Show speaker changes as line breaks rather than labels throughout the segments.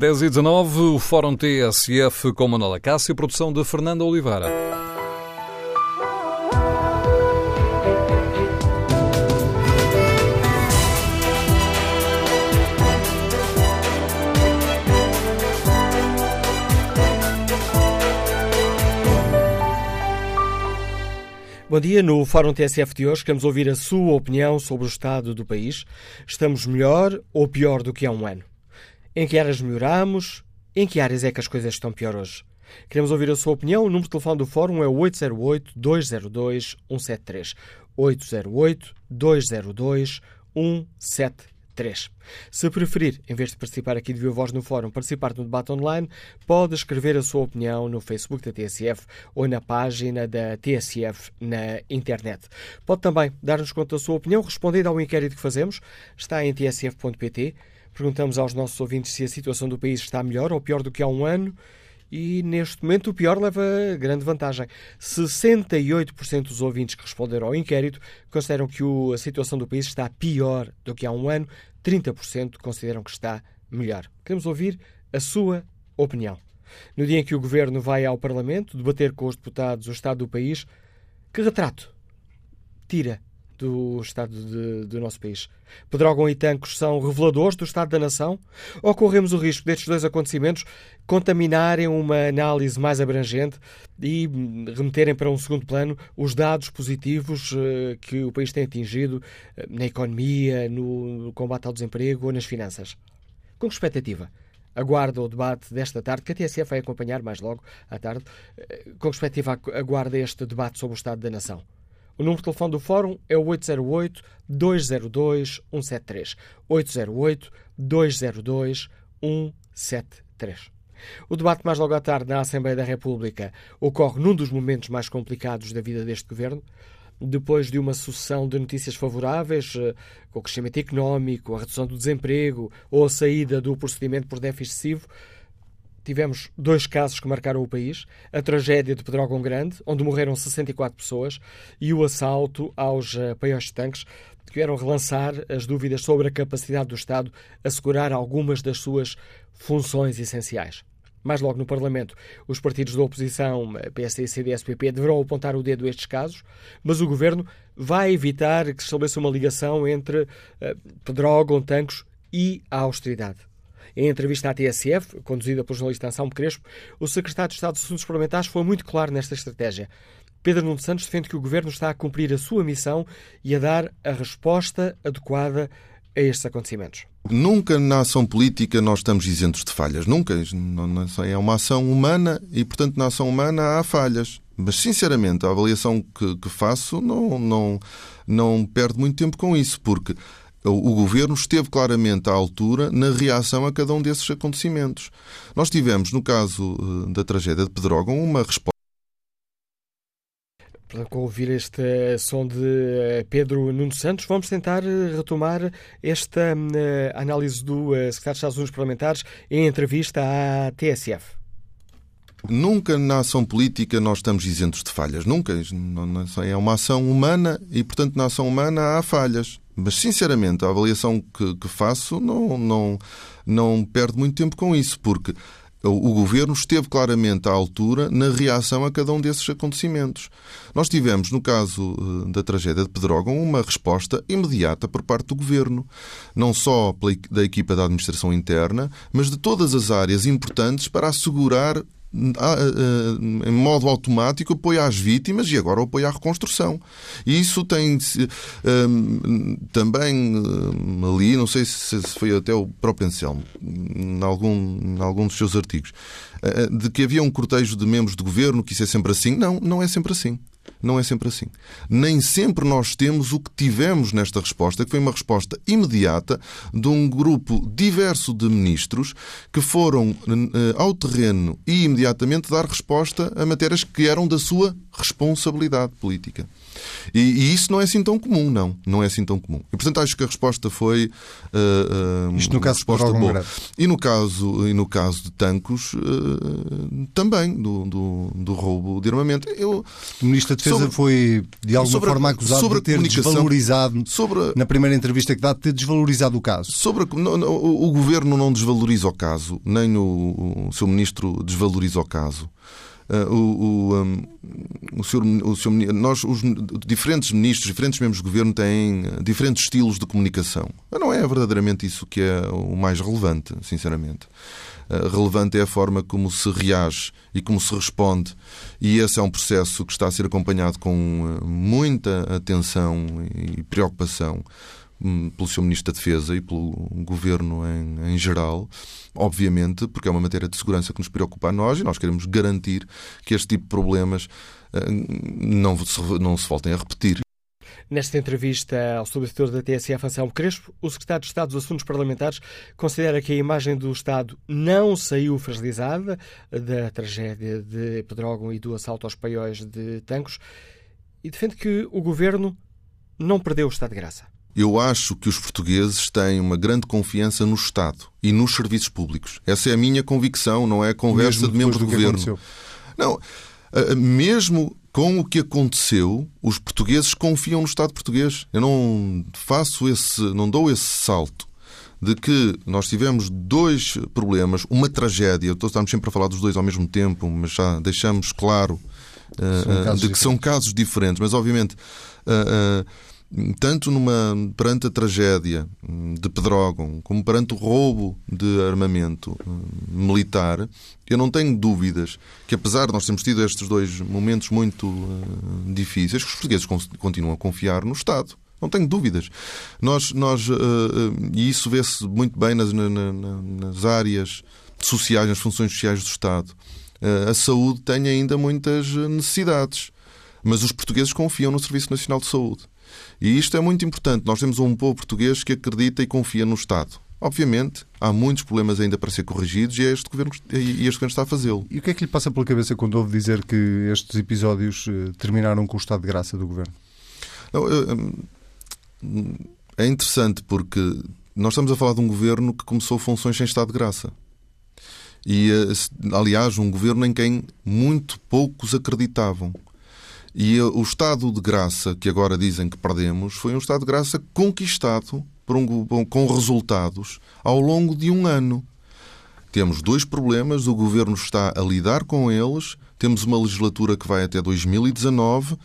10 e 19, o Fórum TSF com Manuela Cássio, produção de Fernando Oliveira.
Bom dia. No Fórum TSF de hoje queremos ouvir a sua opinião sobre o estado do país. Estamos melhor ou pior do que há um ano? Em que áreas melhoramos? Em que áreas é que as coisas estão pior hoje? Queremos ouvir a sua opinião. O número de telefone do Fórum é 808-202-173. 808-202-173. 3. Se preferir, em vez de participar aqui de Viva Voz no Fórum, participar no debate online, pode escrever a sua opinião no Facebook da TSF ou na página da TSF na internet. Pode também dar-nos conta da sua opinião respondendo ao inquérito que fazemos. Está em tsf.pt. Perguntamos aos nossos ouvintes se a situação do país está melhor ou pior do que há um ano. E neste momento o pior leva grande vantagem. 68% dos ouvintes que responderam ao inquérito consideram que a situação do país está pior do que há um ano, 30% consideram que está melhor. Queremos ouvir a sua opinião. No dia em que o governo vai ao Parlamento debater com os deputados o estado do país, que retrato tira do estado de, do nosso país. Pedrógão e Tancos são reveladores do estado da nação? Ou corremos o risco destes dois acontecimentos contaminarem uma análise mais abrangente e remeterem para um segundo plano os dados positivos uh, que o país tem atingido uh, na economia, no, combate ao desemprego ou nas finanças? Com que expectativa? aguarda o debate desta tarde, que a TSF vai acompanhar mais logo à tarde, uh, com expectativa aguarda este debate sobre o Estado da Nação. O número de telefone do Fórum é o 808-202-173. 808-202-173. O debate mais logo à tarde na Assembleia da República ocorre num dos momentos mais complicados da vida deste governo. Depois de uma sucessão de notícias favoráveis, eh, com o crescimento económico, a redução do desemprego ou a saída do procedimento por déficit excessivo, tivemos dois casos que marcaram o país: a tragédia de Pedrógão Grande, onde morreram 64 pessoas, e o assalto aos uh, paióis de tanques, que vieram relançar as dúvidas sobre a capacidade do Estado assegurar algumas das suas funções essenciais. Mais logo no Parlamento, os partidos da oposição, PSD, CDS, PP, deverão apontar o dedo a estes casos, mas o Governo vai evitar que se estabeleça uma ligação entre uh, Pedrógão, Tancos e a austeridade. Em entrevista à TSF, conduzida pelo jornalista Anselmo Crespo, o secretário de Estado dos Assuntos Parlamentares foi muito claro nesta estratégia. Pedro Nuno Santos defende que o governo está a cumprir a sua missão e a dar a resposta adequada a estes acontecimentos.
Nunca na ação política nós estamos isentos de falhas. Nunca. É uma ação humana e, portanto, na ação humana há falhas. Mas, sinceramente, a avaliação que, que faço não, não, não perde muito tempo com isso, porque o governo esteve claramente à altura na reação a cada um desses acontecimentos. Nós tivemos, no caso eh, da tragédia de Pedrógão, uma resposta.
Para ouvir este som de eh, Pedro Nuno Santos, vamos tentar eh, retomar esta análise do secretário de Estados Unidos Parlamentares em entrevista à TSF.
Nunca na ação política nós estamos isentos de falhas. Nunca. É uma ação humana e, portanto, na ação humana há falhas. Mas, sinceramente, a avaliação que, que faço não, não, não perde muito tempo com isso, porque o governo esteve claramente à altura na reação a cada um desses acontecimentos. Nós tivemos, no caso eh, da tragédia de Pedrógão, uma resposta imediata por parte do governo, não só da equipa da administração interna, mas de todas as áreas importantes para assegurar em modo automático apoio às vítimas e agora apoio à reconstrução. E isso tem um, também um, ali, não sei se foi até o próprio Anselmo, em algum, em algum dos seus artigos, de que havia um cortejo de membros do governo, que isso é sempre assim. Não, não é sempre assim. Não é sempre assim. Nem sempre nós temos o que tivemos nesta resposta, que foi uma resposta imediata de um grupo diverso de ministros que foram ao terreno e imediatamente dar resposta a matérias que eram da sua responsabilidade política. E, e, isso não é assim tão comum, não. Não é assim tão comum. E, portanto, acho que a resposta foi.
Uh, uh, Isto no caso resposta boa.
E no caso, e no caso de Tancos, uh, também, do, do, do, roubo de armamento. Eu,
o Ministro da Defesa sobre, foi, de alguma forma, acusado de ter desvalorizado, sobre, na primeira entrevista que dá, de ter desvalorizado o caso.
Sobre, o, o Governo não desvaloriza o caso, nem o, o seu Ministro desvaloriza o caso. Uh, o, o, um, o, senhor, o senhor, nós, os diferentes ministros, diferentes membros do governo têm uh, diferentes estilos de comunicação. Não é verdadeiramente isso que é o mais relevante, sinceramente. Uh, relevante é a forma como se reage e como se responde. E esse é um processo que está a ser acompanhado com muita atenção e preocupação pelo seu Ministro da Defesa e pelo Governo em, em, geral, obviamente, porque é uma matéria de segurança que nos preocupa a nós e nós queremos garantir que este tipo de problemas uh, não, se, não se voltem a repetir.
Nesta entrevista ao subdiretor da TSF, Anselmo Crespo, o secretário de Estado dos Assuntos Parlamentares considera que a imagem do Estado não saiu fragilizada da tragédia de Pedrógão e do assalto aos paióis de Tancos e defende que o governo não perdeu o estado de graça.
Eu acho que os portugueses têm uma grande confiança no Estado e nos serviços públicos. Essa é a minha convicção, não é conversa de membros do, do governo. Não, mesmo com o que aconteceu, os portugueses confiam no Estado português. Eu não faço esse, não dou esse salto de que nós tivemos dois problemas, uma tragédia. Estamos sempre a falar dos dois ao mesmo tempo, mas já deixamos claro uh, de que são casos diferentes. Mas obviamente. Uh, uh, tanto numa, perante a tragédia de Pedrógão, como perante o roubo de armamento hum, militar, eu não tenho dúvidas que, apesar de nós termos tido estes dois momentos muito uh, difíceis, os portugueses continuam a confiar no Estado. Não tenho dúvidas. Nós, nós, uh, uh, e isso vê-se muito bem nas, na, nas áreas sociais, nas funções sociais do Estado. a saúde tem ainda muitas necessidades, mas os portugueses confiam no Serviço Nacional de Saúde. E isto é muito importante. Nós temos um povo português que acredita e confia no Estado. Obviamente, há muitos problemas ainda para ser corrigidos e, é este governo, e este governo está a fazê-lo.
E o que é que lhe passa pela cabeça quando ouve dizer que estes episódios eh, terminaram com o estado de graça do governo?
Não, hum, é interessante porque nós estamos a falar de um governo que começou funções sem estado de graça. E, eh, aliás, um governo em quem muito poucos acreditavam. E o estado de graça que agora dizem que perdemos foi um estado de graça conquistado um, com resultados ao longo de um ano. Temos dois problemas, o governo está a lidar com eles, temos uma legislatura que vai até 2019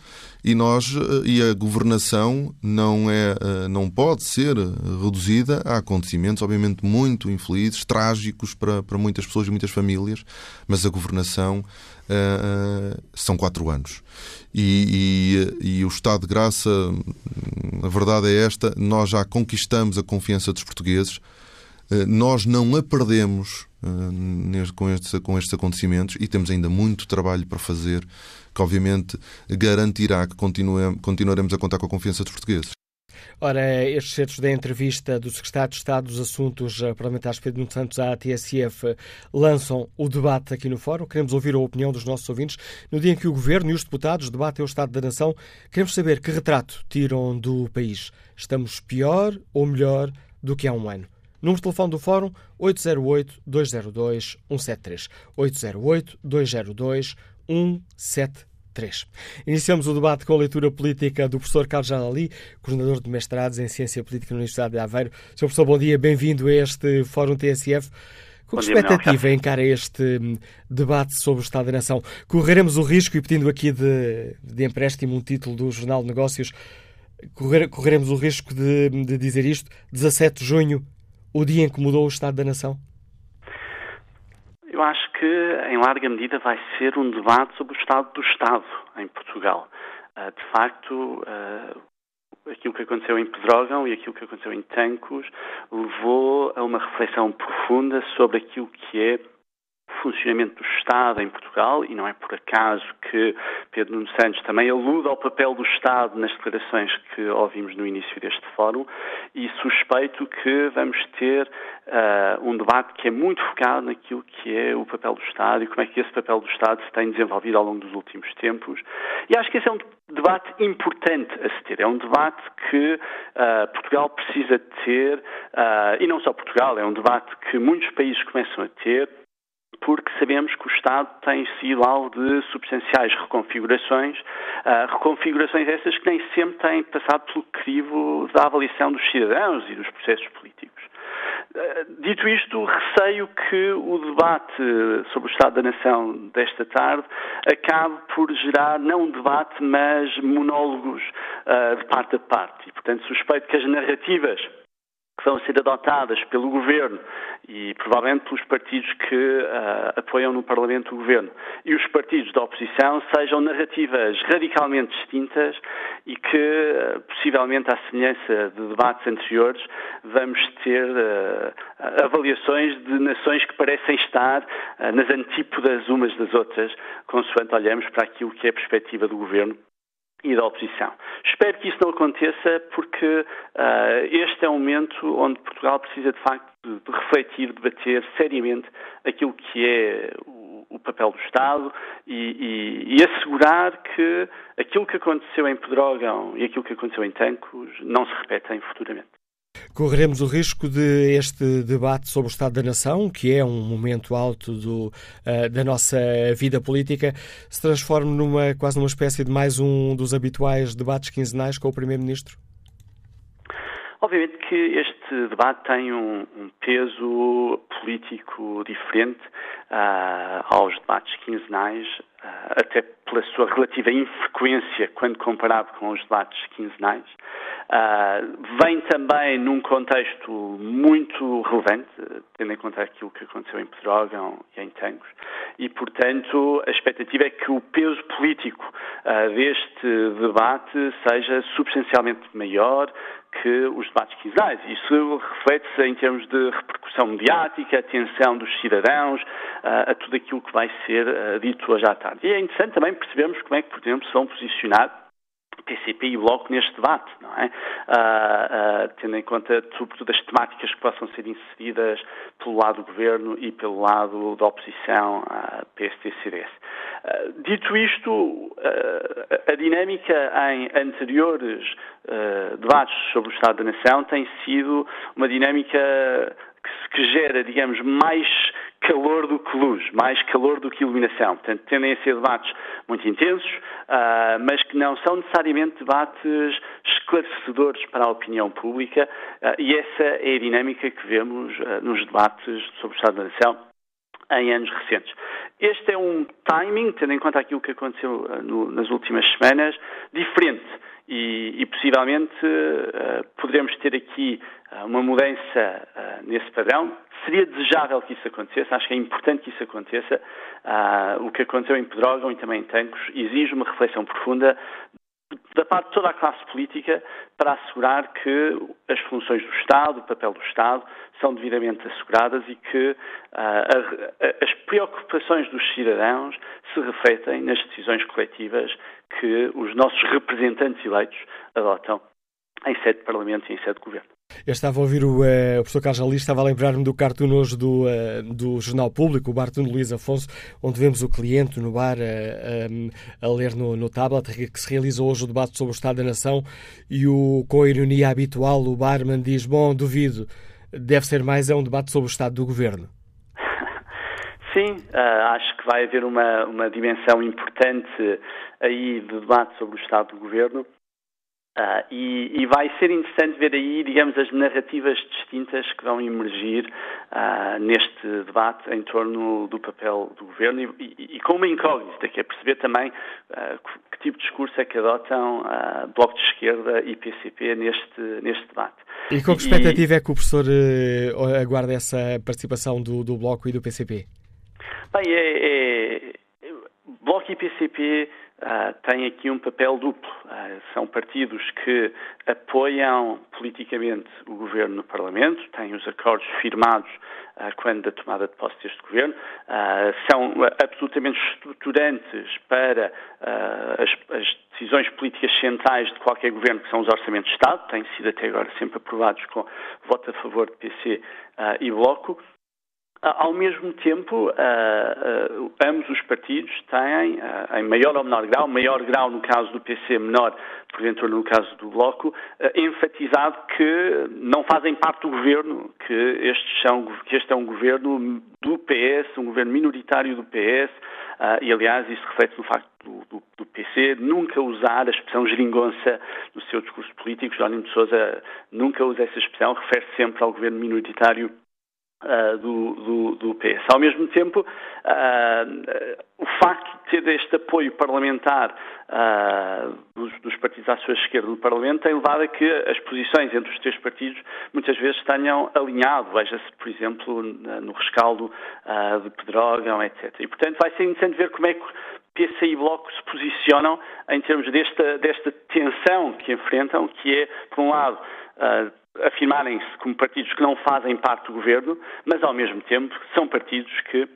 e nós eh, e a governação não é eh, não pode ser reduzida a acontecimentos obviamente muito infelizes, trágicos para, para muitas pessoas e muitas famílias, mas a governação uh, são quatro anos. E, e, e, o estado de graça, a verdade é esta, nós já conquistamos a confiança dos portugueses, uh, nós não a perdemos com, estes, com estes acontecimentos e temos ainda muito trabalho para fazer que obviamente garantirá que continuaremos a contar com a confiança dos portugueses.
Ora, estes certos da entrevista do Secretário de Estado dos Assuntos Parlamentares Pedro Nuno Santos à TSF lançam o debate aqui no Fórum. Queremos ouvir a opinião dos nossos ouvintes. No dia em que o Governo e os deputados debatem o Estado da Nação, queremos saber que retrato tiram do país. Estamos pior ou melhor do que há um ano? Número de telefone do Fórum 808-202-173. 808-202-173. 3. Iniciamos o debate com a leitura política do professor Carlos Jalali, coordenador de mestrados em Ciência Política na Universidade de Aveiro. Sr. Professor, bom dia, bem-vindo a este Fórum TSF. Com que expectativa encara este hum, debate sobre o Estado da Nação? Correremos o risco, e pedindo aqui de, de empréstimo um título do Jornal de Negócios, correr, correremos o risco de, de dizer isto, 17 de junho, o dia em que mudou o Estado da Nação?
Eu acho que, em larga medida, vai ser um debate sobre o estado do Estado em Portugal. Ah, de facto, ah, aquilo que aconteceu em Pedrógão e aquilo que aconteceu em Tancos levou a uma reflexão profunda sobre aquilo que é funcionamento do Estado em Portugal, e não é por acaso que Pedro Nuno Santos também alude ao papel do Estado nas declarações que ouvimos no início deste fórum, e suspeito que vamos ter uh, um debate que é muito focado naquilo que é o papel do Estado e como é que esse papel do Estado se tem desenvolvido ao longo dos últimos tempos. E acho que esse é um debate importante a se ter. É um debate que uh, Portugal precisa ter, uh, e não só Portugal, é um debate que muitos países começam a ter, porque sabemos que o Estado tem sido alvo de substanciais reconfigurações, uh, reconfigurações essas que nem sempre têm passado pelo crivo da avaliação dos cidadãos e dos processos políticos. Uh, dito isto, receio que o debate sobre o Estado da Nação desta tarde acabe por gerar não um debate, mas monólogos uh, de parte a parte. E, portanto, suspeito que as narrativas vão ser adotadas pelo Governo e provavelmente pelos partidos que uh, apoiam no Parlamento o Governo. E os partidos da oposição sejam narrativas radicalmente distintas e que, uh, possivelmente à semelhança de debates anteriores, vamos ter uh, avaliações de nações que parecem estar nas antípodas umas das outras, consoante olhamos para aquilo que é a perspectiva do Governo e da oposição. Espero que isso não aconteça porque uh, este é um momento onde Portugal precisa de facto de, de refletir, debater seriamente aquilo que é o, o papel do Estado e, e, e, assegurar que aquilo que aconteceu em Pedrógão e aquilo que aconteceu em Tancos não se repetem futuramente.
Correremos o risco de este debate sobre o Estado da Nação, que é um momento alto do, uh, da nossa vida política, se transforme numa quase numa espécie de mais um dos habituais debates quinzenais com o Primeiro-Ministro?
Obviamente que este debate tem um, um peso político diferente uh, aos debates quinzenais, até pela sua relativa infrequência quando comparado com os debates quinzenais. Uh, vem também num contexto muito relevante, tendo em conta aquilo que aconteceu em Pedrógão e em Tangos, e, portanto, a expectativa é que o peso político uh, deste debate seja substancialmente maior que os debates quinzenais. Isso reflete-se em termos de repercussão mediática, atenção dos cidadãos, a tudo aquilo que vai ser dito hoje à tarde. E é interessante também percebermos como é que, por exemplo, são posicionados PCP e Bloco neste debate, não é? Uh, uh, tendo em conta, sobretudo, as temáticas que possam ser inseridas pelo lado do Governo e pelo lado da oposição, uh, PST-CDS. Uh, dito isto, a dinâmica em anteriores debates sobre o Estado da Nação tem sido uma dinâmica que, que gera, digamos, mais calor do que luz, mais calor do que iluminação. Portanto, tendem a ser debates muito intensos, uh, mas que não são necessariamente debates esclarecedores para a opinião pública, uh, e essa é a dinâmica que vemos uh, nos debates sobre o Estado da Nação em anos recentes. Este é um timing, tendo em conta aquilo que aconteceu no, nas últimas semanas, diferente e, e possivelmente uh, poderemos ter aqui uh, uma mudança uh, nesse padrão. Seria desejável que isso acontecesse, acho que é importante que isso aconteça. o que aconteceu em Pedrógão e também em Tancos exige uma reflexão profunda da parte de toda a classe política para assegurar que as funções do Estado, o papel do Estado, são devidamente asseguradas e que uh, a, a, as preocupações dos cidadãos se refletem nas decisões coletivas que os nossos representantes eleitos adotam em sede de Parlamento e em sede de Governo.
Eu estava a ouvir o, uh, o professor Carlos Ali, estava a lembrar-me do cartoon hoje do, uh, do Jornal Público, o Barton de Luís Afonso, onde vemos o cliente no bar uh, a ler no, no tablet, que se realiza hoje o debate sobre o Estado da Nação, e o, com a ironia habitual o barman diz, bom, duvido, deve ser mais é um debate sobre o Estado do Governo.
Sim, acho que vai haver uma, uma dimensão importante aí de debate sobre o Estado do Governo Uh, e, e, vai ser interessante ver aí, digamos, as narrativas distintas que vão emergir uh, neste debate em torno do papel do governo e, e, e com uma incógnita, que é perceber também uh, que tipo de discurso é que adotam Bloco de Esquerda e PCP neste, neste debate.
E com que expectativa é que o professor eh, aguarda essa participação do, do Bloco e do PCP?
Bem, é, é, Bloco e PCP têm aqui um papel duplo. Uh, são partidos que apoiam politicamente o governo no Parlamento, têm os acordos firmados uh, quando da tomada de posse deste governo, são absolutamente estruturantes para as, as, decisões políticas centrais de qualquer governo, que são os orçamentos de Estado, têm sido até agora sempre aprovados com voto a favor de PC e Bloco. Ao mesmo tempo, uh, uh, ambos os partidos têm, uh, em maior ou menor grau, maior grau no caso do PC, menor, porventura, no caso do Bloco, enfatizado que não fazem parte do governo, que, estes são, que este é um governo do PS, um governo minoritário do PS, e aliás isso reflete no facto do, do, do, PC nunca usar a expressão geringonça no seu discurso político. Jerónimo de Sousa nunca usa essa expressão, refere -se sempre ao governo minoritário Uh, do, do, do, PS. Ao mesmo tempo, uh, o facto de ter este apoio parlamentar uh, dos, dos, partidos à sua esquerda no Parlamento tem levado a que as posições entre os três partidos muitas vezes tenham alinhado. Veja-se, por exemplo, no rescaldo de Pedrógão, etc. E, portanto, vai ser interessante ver como é que PC e Bloco se posicionam em termos desta, desta tensão que enfrentam, que é, por um lado, afirmarem-se como partidos que não fazem parte do governo, mas ao mesmo tempo são partidos que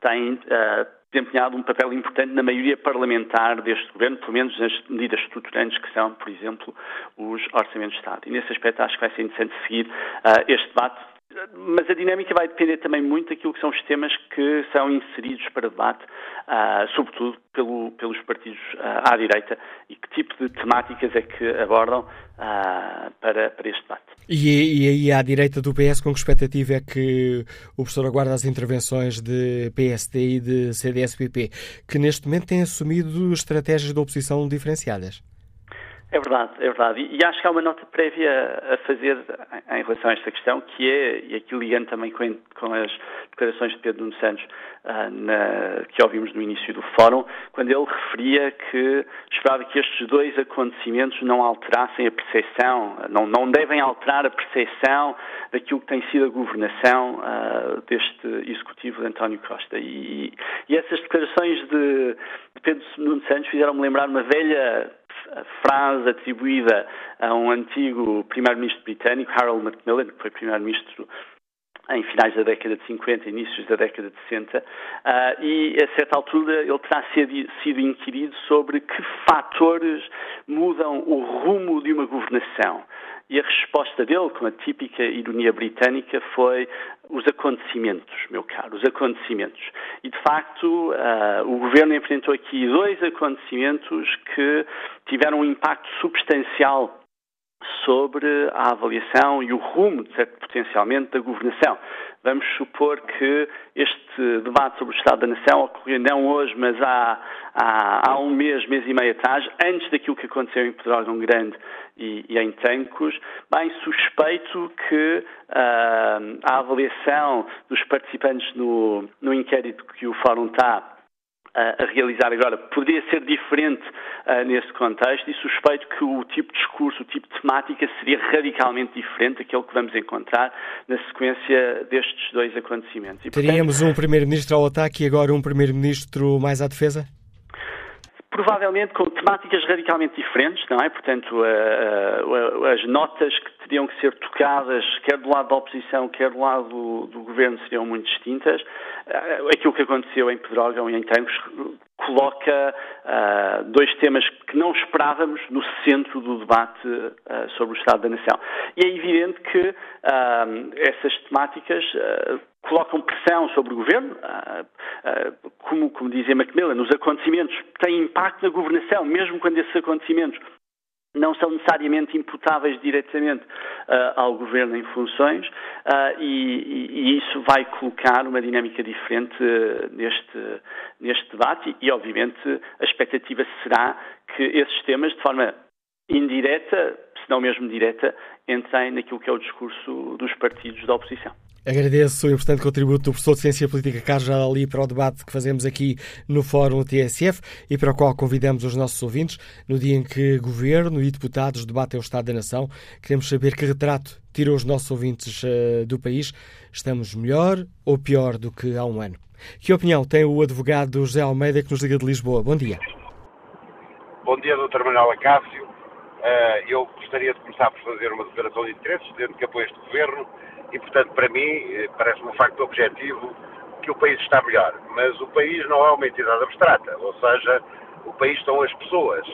têm uh, desempenhado um papel importante na maioria parlamentar deste governo, pelo menos nas medidas estruturantes que são, por exemplo, os orçamentos de Estado. E nesse aspecto acho que vai ser interessante seguir uh, este debate mas a dinâmica vai depender também muito daquilo que são os temas que são inseridos para debate, uh, sobretudo pelo, pelos partidos uh, à direita, e que tipo de temáticas é que abordam uh, para, para este debate.
E, e aí à direita do PS, com que expectativa é que o professor aguarda as intervenções de PSD e de CDS-PP, que neste momento têm assumido estratégias de oposição diferenciadas?
É verdade, é verdade. E, acho que há uma nota prévia a fazer em relação a esta questão, que é, e aqui ligando também com, as declarações de Pedro Nuno Santos uh, na, que ouvimos no início do fórum, quando ele referia que esperava que estes dois acontecimentos não alterassem a percepção, não, não devem alterar a percepção daquilo que tem sido a governação uh, deste executivo de António Costa. E, e essas declarações de, de Pedro Nuno Santos fizeram-me lembrar uma velha frase atribuída a um antigo primeiro-ministro britânico, Harold Macmillan, que foi primeiro-ministro em finais da década de 50, inícios da década de 60, uh, e a certa altura ele terá sido inquirido sobre que fatores mudam o rumo de uma governação. E a resposta dele, com a típica ironia britânica, foi os acontecimentos, meu caro, os acontecimentos. E, de facto, uh, o governo enfrentou aqui dois acontecimentos que tiveram um impacto substancial sobre a avaliação e o rumo, potencialmente, da governação. Vamos supor que este debate sobre o Estado da Nação ocorreu não hoje, mas há, há, há um mês, mês e meio atrás, antes daquilo que aconteceu em Pedrógão Grande e, e, em Tancos. Bem, suspeito que uh, a avaliação dos participantes no, no inquérito que o Fórum está a realizar agora poderia ser diferente uh, nesse contexto e suspeito que o tipo de discurso, o tipo de temática seria radicalmente diferente daquele que vamos encontrar na sequência destes dois acontecimentos.
E, Teríamos portanto, um primeiro-ministro ao ataque e agora um primeiro-ministro mais à defesa?
provavelmente com temáticas radicalmente diferentes, não é? Portanto, uh, uh, as notas que teriam que ser tocadas, quer do lado da oposição, quer do lado do, do governo, seriam muito distintas. Uh, aquilo que aconteceu em Pedrógão e em Tancos coloca dois temas que não esperávamos no centro do debate sobre o Estado da Nação. E é evidente que essas temáticas colocam pressão sobre o governo, como, como dizia Macmillan, os acontecimentos têm impacto na governação, mesmo quando esses acontecimentos não são necessariamente imputáveis diretamente uh, ao governo em funções uh, e, e, isso vai colocar uma dinâmica diferente uh, neste, neste debate e, e, obviamente, a expectativa será que esses temas, de forma indireta, se não mesmo direta, entrem naquilo que é o discurso dos partidos da oposição.
Agradeço o importante contributo do professor de Ciência Política Carlos Ali para o debate que fazemos aqui no Fórum TSF e para o qual convidamos os nossos ouvintes no dia em que Governo e deputados debatem o Estado da Nação. Queremos saber que retrato tiram os nossos ouvintes uh, do país. Estamos melhor ou pior do que há um ano? Que opinião tem o advogado José Almeida que nos liga de Lisboa? Bom dia.
Bom dia, Dr. Manuel Acácio. Uh, eu gostaria de começar por fazer uma declaração de interesses, dizendo que apoio este governo e, portanto, para mim, eh, parece-me um facto objetivo que o país está melhor. Mas o país não é uma entidade abstrata, ou seja, o país são as pessoas.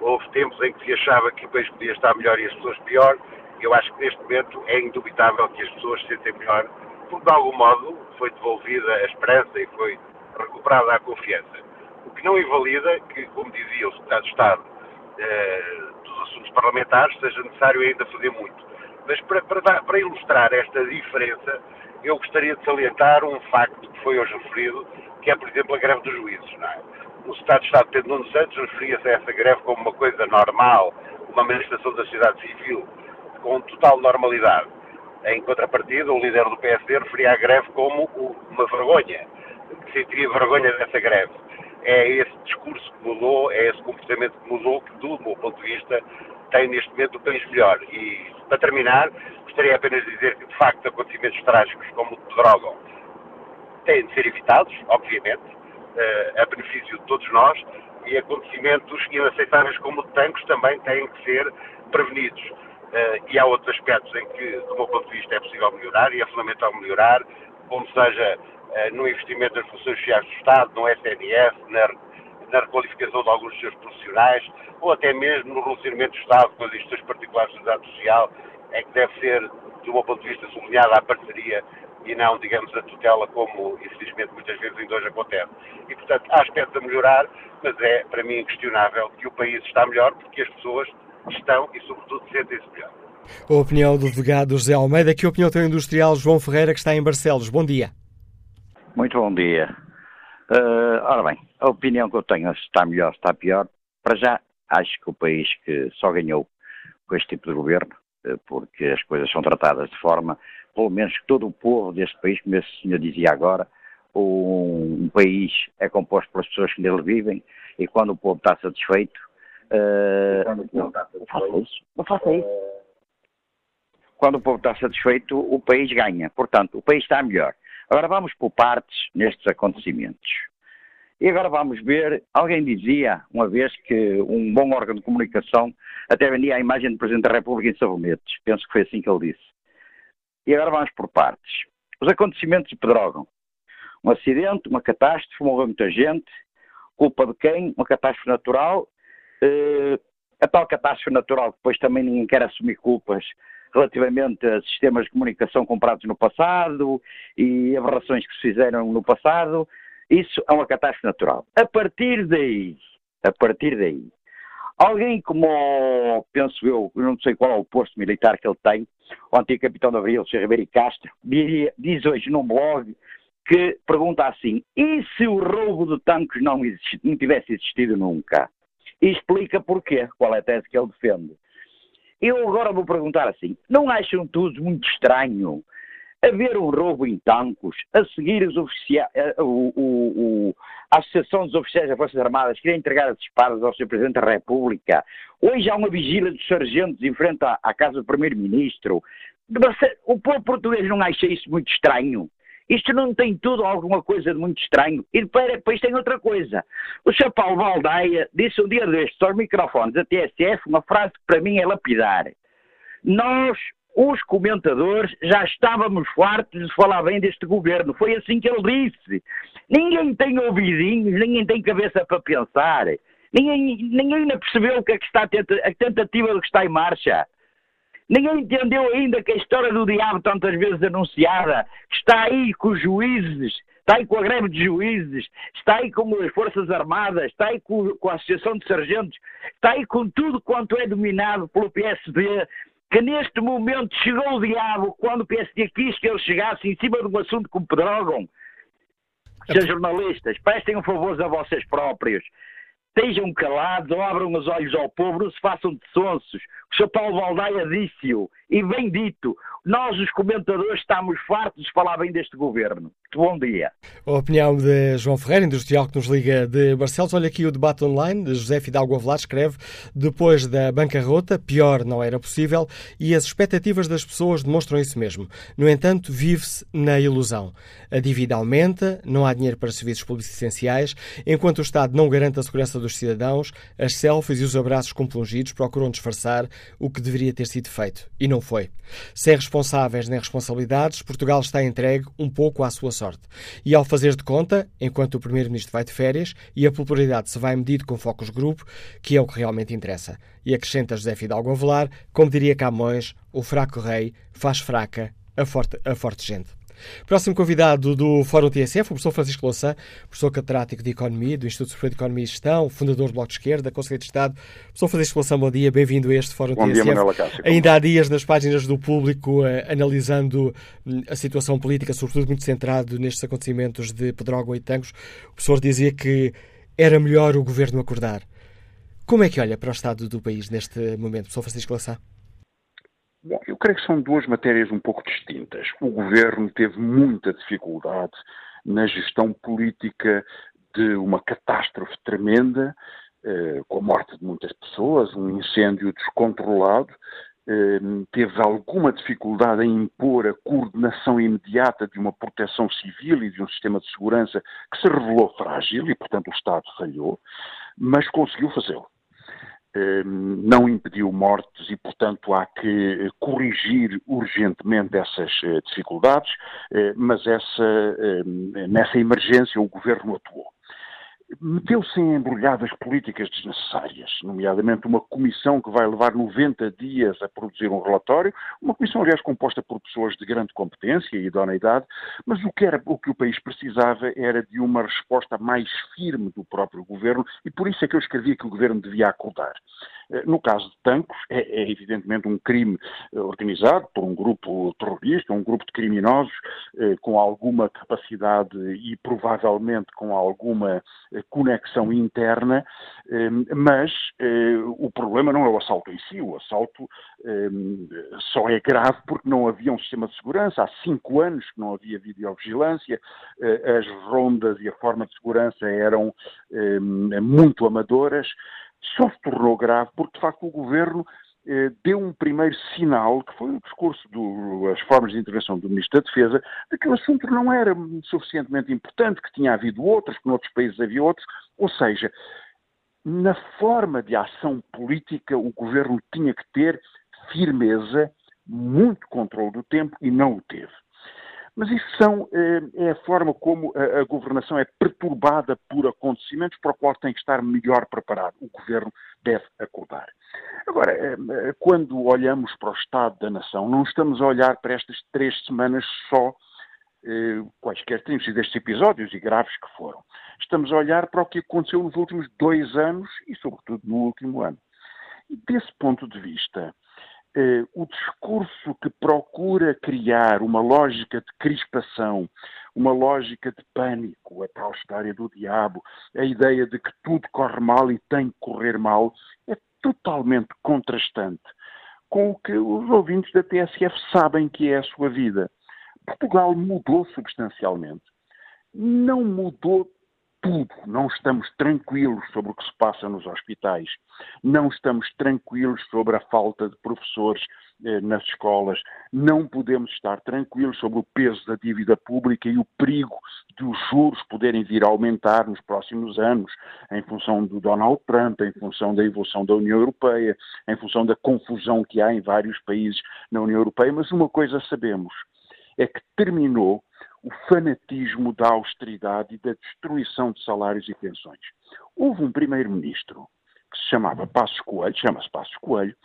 Houve tempos em que se achava que o país podia estar melhor e as pessoas pior. Eu acho que neste momento é indubitável que as pessoas se sentem melhor, porque de algum modo foi devolvida a esperança e foi recuperada a confiança. O que não invalida que, como dizia o Secretário de Estado eh, dos Assuntos Parlamentares, seja necessário ainda fazer muito. Mas para, para, para, ilustrar esta diferença, eu gostaria de salientar um facto que foi hoje referido, que é, por exemplo, a greve dos juízes. É? O Secretário de Estado Pedro Nuno Santos referia-se a essa greve como uma coisa normal, uma manifestação da sociedade civil, com total normalidade. Em contrapartida, o líder do PSD referia a greve como uma vergonha, que sentiria vergonha dessa greve. É esse discurso que mudou, é esse comportamento que mudou, que, do meu ponto de vista, tem neste momento o país melhor. E, para terminar, gostaria apenas de dizer que, de facto, acontecimentos trágicos como o de Drogão têm de ser evitados, obviamente, uh, a benefício de todos nós, e acontecimentos inaceitáveis como o de Tancos também têm que ser prevenidos. Uh, e há outros aspectos em que, do meu ponto de vista, é possível melhorar e é fundamental melhorar, como seja no investimento nas funções sociais do Estado, no SNS, na, na requalificação de alguns dos seus profissionais, ou até mesmo no relacionamento do Estado com as instituições particulares de sociedade social, é que deve ser, do meu ponto de vista, sublinhada a parceria e não, digamos, a tutela, como infelizmente muitas vezes ainda hoje acontece. E, portanto, há aspectos a melhorar, mas é, para mim, inquestionável que o país está melhor porque as pessoas estão e, sobretudo, sentem-se melhor.
A opinião do delegado José Almeida, que a opinião tem o industrial João Ferreira, que está em Barcelos. Bom dia.
Muito bom dia. Uh, ora bem, a opinião que eu tenho se está melhor, se está pior, para já acho que o país que só ganhou com este tipo de governo, uh, porque as coisas são tratadas de forma, pelo menos que todo o povo deste país, como esse senhor dizia agora, um, um país é composto pelas pessoas que nele vivem e quando o povo está satisfeito, uh, não, faça isso, não faça isso. Quando o povo está satisfeito, o país ganha. Portanto, o país está melhor. Agora vamos por partes nestes acontecimentos. E agora vamos ver, alguém dizia uma vez que um bom órgão de comunicação até vendia a imagem do Presidente da República em sabonetes. Penso que foi assim que ele disse. E agora vamos por partes. Os acontecimentos de Pedrógão. Um acidente, uma catástrofe, morreu muita gente. Culpa de quem? Uma catástrofe natural. Uh, a tal catástrofe natural depois também ninguém quer assumir culpas relativamente a sistemas de comunicação comprados no passado e aberrações que se fizeram no passado, isso é uma catástrofe natural. A partir daí, a partir daí, alguém como, penso eu, não sei qual é o posto militar que ele tem, o antigo capitão de Abril, Sr. Ribeiro Castro, diz hoje num blog que pergunta assim, e se o roubo de tanques não, não tivesse existido nunca? E explica porquê, qual é a tese que ele defende. Eu agora vou perguntar assim: não acham todos muito estranho haver um roubo em tancos, a seguir oficiais, eh, o, o, o, a Associação dos Oficiais das Forças Armadas queria entregar as espadas ao Sr. Presidente da República. Hoje há uma vigília dos sargentos em frente à, à Casa do Primeiro-Ministro. O povo português não acha isso muito estranho? Isto não tem tudo alguma coisa de muito estranho. E depois tem outra coisa. O Sr. Paulo Valdeia disse um dia destes aos microfones da TSF uma frase que para mim é lapidar. Nós, os comentadores, já estávamos fartos de falar bem deste governo. Foi assim que ele disse. Ninguém tem ouvidinhos, ninguém tem cabeça para pensar. Ninguém, ninguém ainda percebeu que é que está a tentativa que está em marcha. Ninguém entendeu ainda que a história do diabo, tantas vezes anunciada, está aí com os juízes, está aí com a greve de juízes, está aí com as Forças Armadas, está aí com, com a Associação de Sargentos, está aí com tudo quanto é dominado pelo PSD, que neste momento chegou o diabo quando o PSD quis que ele chegasse em cima de um assunto como Pedrógão. Seus jornalistas, prestem um favor a vocês próprios. Estejam calados abram os olhos ao povo, não se façam de sonsos. Sr. Paulo Valdaia disse-o, e bem dito, nós, os comentadores, estamos fartos de falar bem deste governo. Bom dia.
A opinião de João Ferreira, industrial que nos liga de Barcelos. Olha aqui o debate online. José Fidalgo Avelar escreve: depois da bancarrota, pior não era possível e as expectativas das pessoas demonstram isso mesmo. No entanto, vive-se na ilusão. A dívida aumenta, não há dinheiro para serviços públicos essenciais, enquanto o Estado não garante a segurança dos cidadãos, as selfies e os abraços compungidos procuram disfarçar o que deveria ter sido feito. E não foi. Sem responsáveis nem responsabilidades, Portugal está entregue um pouco à sua sorte. E ao fazer de conta, enquanto o Primeiro-Ministro vai de férias e a popularidade se vai medindo com focos grupo, que é o que realmente interessa. E acrescenta José Fidalgo Avelar, como diria Camões, o fraco rei faz fraca a forte, a forte gente. Próximo convidado do Fórum TSF, o professor Francisco Louçã, professor catedrático de Economia do Instituto Superior de Economia e Gestão, fundador do Bloco de Esquerda, Conselheiro de Estado. Professor Francisco Louçã, bom dia, bem-vindo a este Fórum
bom
TSF.
Dia, Cássio,
Ainda há dias nas páginas do Público, eh, analisando hum, a situação política, sobretudo muito centrado nestes acontecimentos de Pedrógão e Tancos, o professor dizia que era melhor o Governo acordar. Como é que olha para o estado do país neste momento, professor Francisco Louçã?
Bom, eu creio que são duas matérias um pouco distintas. O governo teve muita dificuldade na gestão política de uma catástrofe tremenda, eh, com a morte de muitas pessoas, um incêndio descontrolado. Eh, teve alguma dificuldade em impor a coordenação imediata de uma proteção civil e de um sistema de segurança que se revelou frágil e, portanto, o Estado falhou, mas conseguiu fazê-lo. Ehm, não impediu mortes e, portanto, há que corrigir urgentemente essas eh, dificuldades, eh, mas essa, ehm, nessa emergência o governo atuou meteu-se em embrulhadas políticas desnecessárias, nomeadamente uma comissão que vai levar 90 dias a produzir um relatório, uma comissão, aliás, composta por pessoas de grande competência e idoneidade, mas o que, era, o que o país precisava era de uma resposta mais firme do próprio governo e por isso é que eu escrevia que o governo devia acordar. Eh, no caso de Tancos, é, é, evidentemente um crime eh, organizado por um grupo terrorista, um grupo de criminosos eh, com alguma capacidade e provavelmente com alguma conexão interna, mas o problema não é o assalto em si. O assalto só é grave porque não havia um sistema de segurança. Há cinco anos que não havia videovigilância, as rondas e a forma de segurança eram muito amadoras só se tornou grave porque, de facto, o governo eh, deu um primeiro sinal, que foi o discurso das formas de intervenção do Ministro da Defesa, de que o assunto não era suficientemente importante, que tinha havido outros, que noutros países havia outros, ou seja, na forma de ação política o governo tinha que ter firmeza, muito controle do tempo e não o teve. Mas isso são, eh, é a forma como a, governação é perturbada por acontecimentos para o qual tem que estar melhor preparado. O governo deve acordar. Agora, eh, eh, quando olhamos para o Estado da Nação, não estamos a olhar para estas três semanas só, quaisquer tenham sido estes episódios e graves que foram. Estamos a olhar para o que aconteceu nos últimos dois anos e, sobretudo, no último ano. E desse ponto de vista, eh, o discurso que procura criar uma lógica de crispação, uma lógica de pânico, a tal história do diabo, a ideia de que tudo corre mal e tem que correr mal, é totalmente contrastante com o que os ouvintes da TSF sabem que é a sua vida. Portugal mudou substancialmente. Não mudou tudo. Não estamos tranquilos sobre o que se passa nos hospitais, não estamos tranquilos sobre a falta de professores eh, nas escolas, não podemos estar tranquilos sobre o peso da dívida pública e o perigo de os juros poderem vir a aumentar nos próximos anos, em função do Donald Trump, em função da evolução da União Europeia, em função da confusão que há em vários países na União Europeia. Mas uma coisa sabemos é que terminou o fanatismo da austeridade e da destruição de salários e pensões. Houve um primeiro-ministro que se chamava Passos Coelho, chama-se Passos Coelho,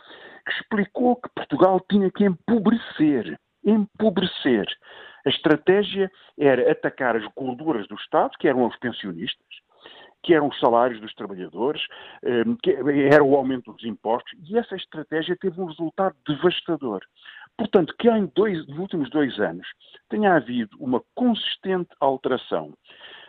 que explicou que Portugal tinha que empobrecer, empobrecer. A estratégia era atacar as gorduras do Estado, que eram os pensionistas, que eram os salários dos trabalhadores, eh, que era o aumento dos impostos, e essa estratégia teve um resultado devastador. Portanto, que em dois, nos últimos dois anos tenha havido uma consistente alteração.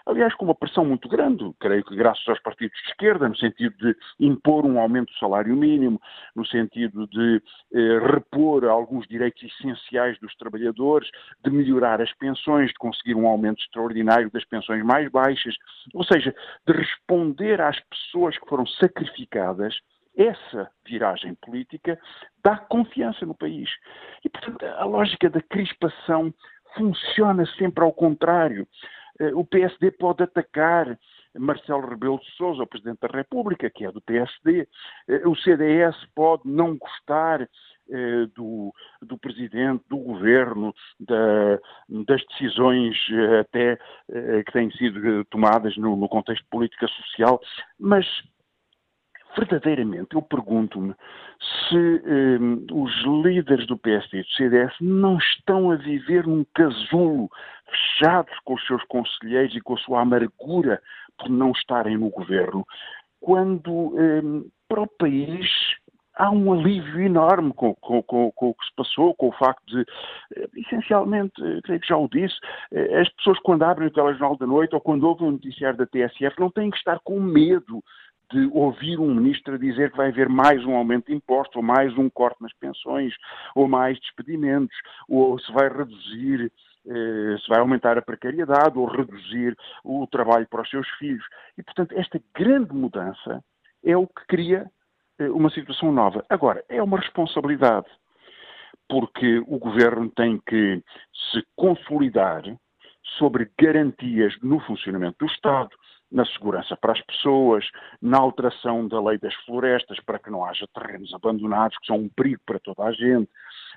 Aliás, com uma pressão muito grande, creio que graças aos partidos de esquerda, no sentido de impor um aumento do salário mínimo, no sentido de eh, repor alguns direitos essenciais dos trabalhadores, de melhorar as pensões, de conseguir um aumento extraordinário das pensões mais baixas, ou seja, de responder às pessoas que foram sacrificadas essa viragem política dá confiança no país. E, portanto, a lógica da crispação funciona sempre ao contrário. Eh, o PSD pode atacar Marcelo Rebelo de Sousa, o Presidente da República, que é do PSD. Eh, o CDS pode não gostar eh, do, do Presidente, do Governo, da, das decisões até que têm sido tomadas no, no contexto de política social, mas verdadeiramente eu pergunto-me se um, os líderes do PSD e do CDS não estão a viver num casulo, fechados com os seus conselheiros e com a sua amargura por não estarem no governo, quando um, para o país há um alívio enorme com, com, com, com, o que se passou, com o facto de, eh, essencialmente, eh, creio que já o disse, eh, as pessoas quando abrem o telejornal da noite ou quando ouvem o noticiário da TSF não têm que estar com medo de ouvir um ministro dizer que vai haver mais um aumento de impostos, ou mais um corte nas pensões, ou mais despedimentos, ou se vai reduzir, eh, se vai aumentar a precariedade, ou reduzir o trabalho para os seus filhos. E, portanto, esta grande mudança é o que cria eh, uma situação nova. Agora, é uma responsabilidade, porque o governo tem que se consolidar sobre garantias no funcionamento do Estado, na segurança para as pessoas, na alteração da lei das florestas para que não haja terrenos abandonados, que são um perigo para toda a gente,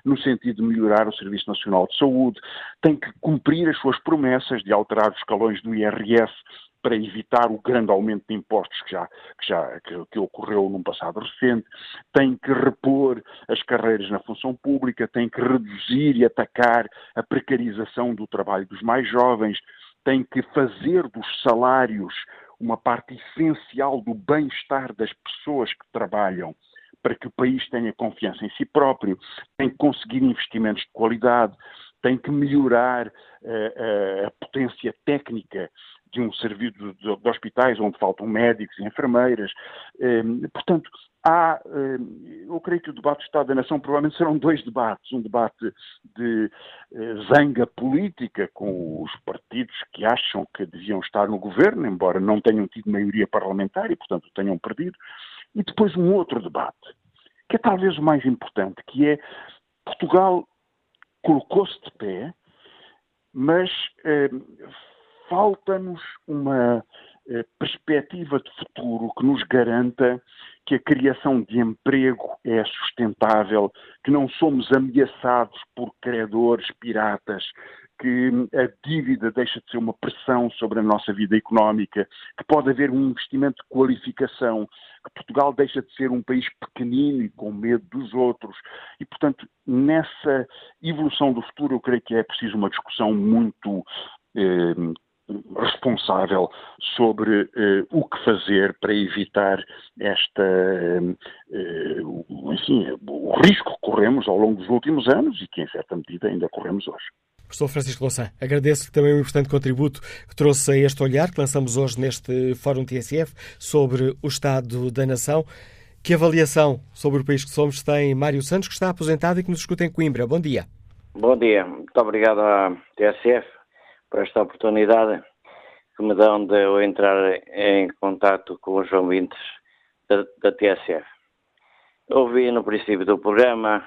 no sentido de melhorar o Serviço Nacional de Saúde, tem que cumprir as suas promessas de alterar os escalões do IRS para evitar o grande aumento de impostos que já, que já que, que, ocorreu num passado recente, tem que repor as carreiras na função pública, tem que reduzir e atacar a precarização do trabalho dos mais jovens, tem que fazer dos salários uma parte essencial do bem-estar das pessoas que trabalham para que o país tenha confiança em si próprio, tem que conseguir investimentos de qualidade, tem que melhorar uh, uh, a potência técnica de um serviço de, de, hospitais onde faltam médicos e enfermeiras. Uh, portanto, há, eh, eu creio que o debate do Estado da Nação provavelmente serão dois debates. Um debate de eh, zanga política com os partidos que acham que deviam estar no governo, embora não tenham tido maioria parlamentar e, portanto, tenham perdido. E depois um outro debate, que é talvez o mais importante, que é Portugal colocou-se de pé, mas eh, falta-nos uma eh, perspectiva de futuro que nos garanta que a criação de emprego é sustentável, que não somos ameaçados por credores piratas, que a dívida deixa de ser uma pressão sobre a nossa vida económica, que pode haver um investimento de qualificação, que Portugal deixa de ser um país pequenino e com medo dos outros. E, portanto, nessa evolução do futuro, eu creio que é preciso uma discussão muito eh, responsável sobre uh, o que fazer para evitar esta, uh, enfim, o risco que corremos ao longo dos últimos anos e que, em certa medida, ainda corremos hoje.
Professor Francisco Louçã, agradeço também o importante contributo que trouxe a este olhar que lançamos hoje neste Fórum TSF sobre o Estado da Nação. Que avaliação sobre o país que somos tem Mário Santos, que está aposentado e que nos escuta em Coimbra? Bom dia.
Bom dia. Muito obrigado à TSF por esta oportunidade que me dão de eu entrar em contato com os ouvintes da, da TSF. Ouvi no princípio do programa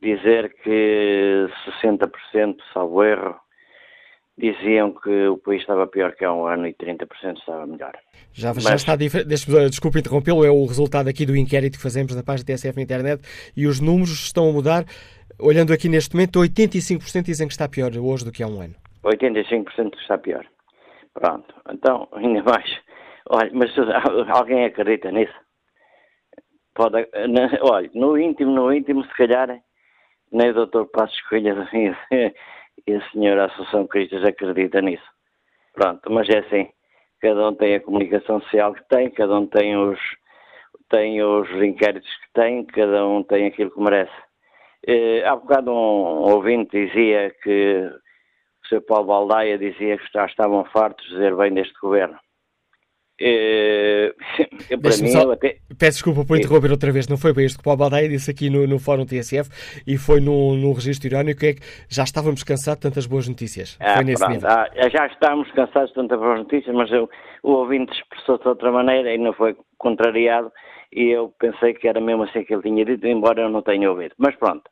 dizer que 60%, salvo erro, diziam que o país estava pior que há um ano e 30% estava melhor.
Já, Mas... já está diferente. Desculpe interrompê-lo, é o resultado aqui do inquérito que fazemos na página TSF na internet e os números estão a mudar. Olhando aqui neste momento, 85% dizem que está pior hoje do que há um ano.
85% está pior. Pronto, então, ainda mais. Olha, mas alguém acredita nisso? Pode, olha, no íntimo, no íntimo, se calhar, nem o doutor Passos Coelho e a senhora Associação Cristas acredita nisso. Pronto, mas é assim. Cada um tem a comunicação social que tem, cada um tem os, tem os inquéritos que tem, cada um tem aquilo que merece. Eh, há bocado um ouvinte dizia que o Sr. Paulo Baldaia dizia que já estavam fartos de dizer bem deste governo.
Uh, para mim, só, até... Peço desculpa por interromper outra vez, não foi bem isto que o Paulo Baldaia disse aqui no, no Fórum TSF e foi no, no registro irónico é que já estávamos cansados de tantas boas notícias.
Ah,
foi nesse
nível. Ah, já estávamos cansados de tantas boas notícias, mas eu, o ouvinte expressou-se de outra maneira e não foi contrariado e eu pensei que era mesmo assim que ele tinha dito, embora eu não tenha ouvido. Mas pronto,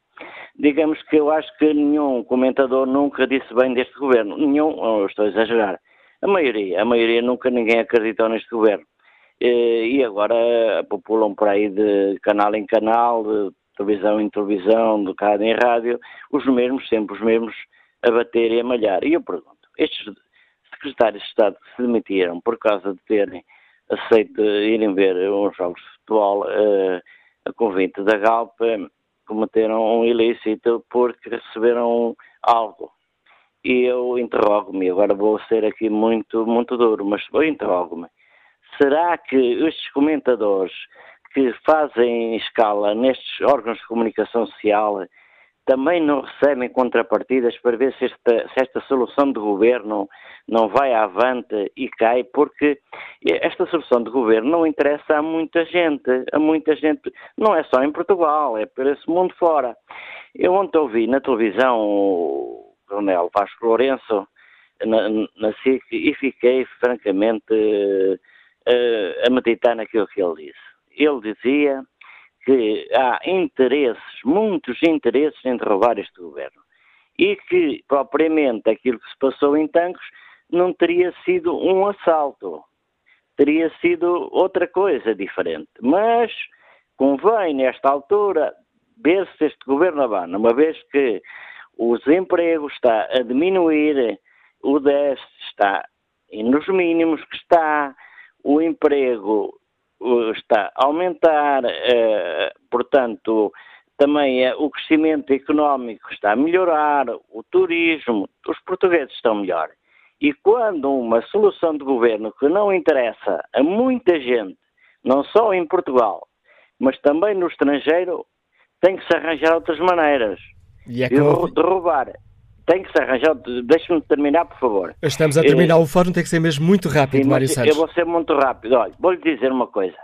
digamos que eu acho que nenhum comentador nunca disse bem deste governo. Nenhum, estou a exagerar a maioria, a maioria nunca ninguém acreditou neste governo. E agora populam por aí de canal em canal, de televisão em televisão, de rádio em rádio, os mesmos, sempre os mesmos, a bater e a malhar. E eu pergunto, estes secretários de Estado que se demitiram por causa de terem aceito irem ver uns jogos de futebol uh, a convite da Galp, cometeram um ilícito porque receberam algo. E eu interrogo-me, agora vou ser aqui muito, muito duro, mas eu interrogo-me, será que estes comentadores que fazem escala nestes órgãos de comunicação social também não recebem contrapartidas para ver se esta, se esta solução de governo não vai avante e cai, porque esta solução de governo não interessa a muita gente, a muita gente, não é só em Portugal, é por esse mundo fora. Eu ontem ouvi na televisão Coronel Vasco Lourenço na, na SIC e fiquei francamente uh, a meditar naquilo que ele disse. Ele dizia que há interesses, muitos interesses em derrubar este governo e que propriamente aquilo que se passou em Tancos não teria sido um assalto, teria sido outra coisa diferente. Mas convém, nesta altura, ver se este governo abana, uma vez que o desemprego está a diminuir, o déficit está nos mínimos que está, o emprego está a aumentar, uh, portanto, também uh, o crescimento económico está a melhorar, o turismo, os portugueses estão melhor. E quando uma solução de governo que não interessa a muita gente, não só em Portugal, mas também no estrangeiro, tem que se arranjar outras maneiras. E é que derrubar. Tem que se arranjar. Deixe-me terminar, por favor.
Estamos a terminar o fórum, tem que ser mesmo muito rápido, Sim, Mário Santos.
Eu vou ser muito rápido. Olha, vou-lhe dizer uma coisa.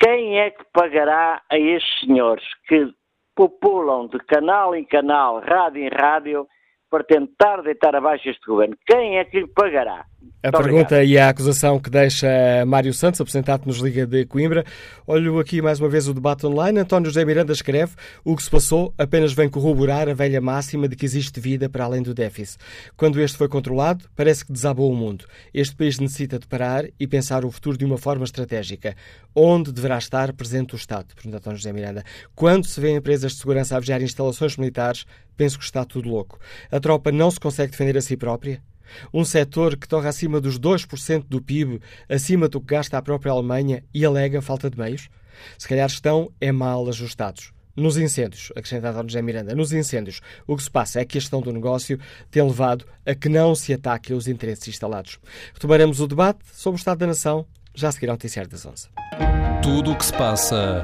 Quem é que pagará a estes senhores que populam de canal em canal, rádio em rádio, para tentar deitar abaixo este governo? Quem é que lhe pagará?
A Muito pergunta obrigado. e a acusação que deixa Mário Santos, apresentado nos Liga de Coimbra. Olho aqui mais uma vez o debate online. António José Miranda escreve: O que se passou apenas vem corroborar a velha máxima de que existe vida para além do déficit. Quando este foi controlado, parece que desabou o mundo. Este país necessita de parar e pensar o futuro de uma forma estratégica. Onde deverá estar presente o Estado? Pergunta António José Miranda. Quando se vê empresas de segurança a vigiar instalações militares, penso que está tudo louco. A tropa não se consegue defender a si própria? Um setor que torna acima dos 2% do PIB, acima do que gasta a própria Alemanha e alega falta de meios? Se calhar estão é mal ajustados. Nos incêndios, acrescentado José Miranda, nos incêndios, o que se passa é que a gestão do negócio tem levado a que não se ataque os interesses instalados. Retomaremos o debate sobre o Estado da Nação, já a seguir ao Noticiário das 11.
Tudo o que se passa,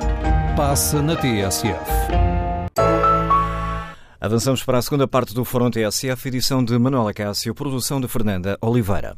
passa na TSF.
Avançamos para a segunda parte do Fórum TSF, edição de Manuela Cássio, produção de Fernanda Oliveira.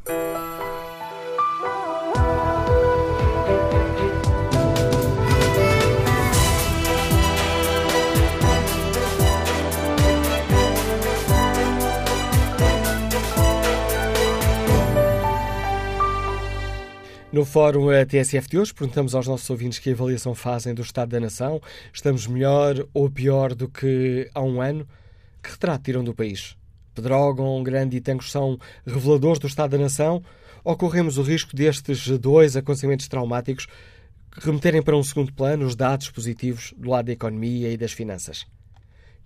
No Fórum TSF de hoje, perguntamos aos nossos ouvintes que avaliação fazem do Estado da Nação. Estamos melhor ou pior do que há um ano? Que retrato tiram do país? Pedrógão, Grande e Tancos são reveladores do Estado da Nação? Ou corremos o risco destes dois acontecimentos traumáticos remeterem para um segundo plano os dados positivos do lado da economia e das finanças?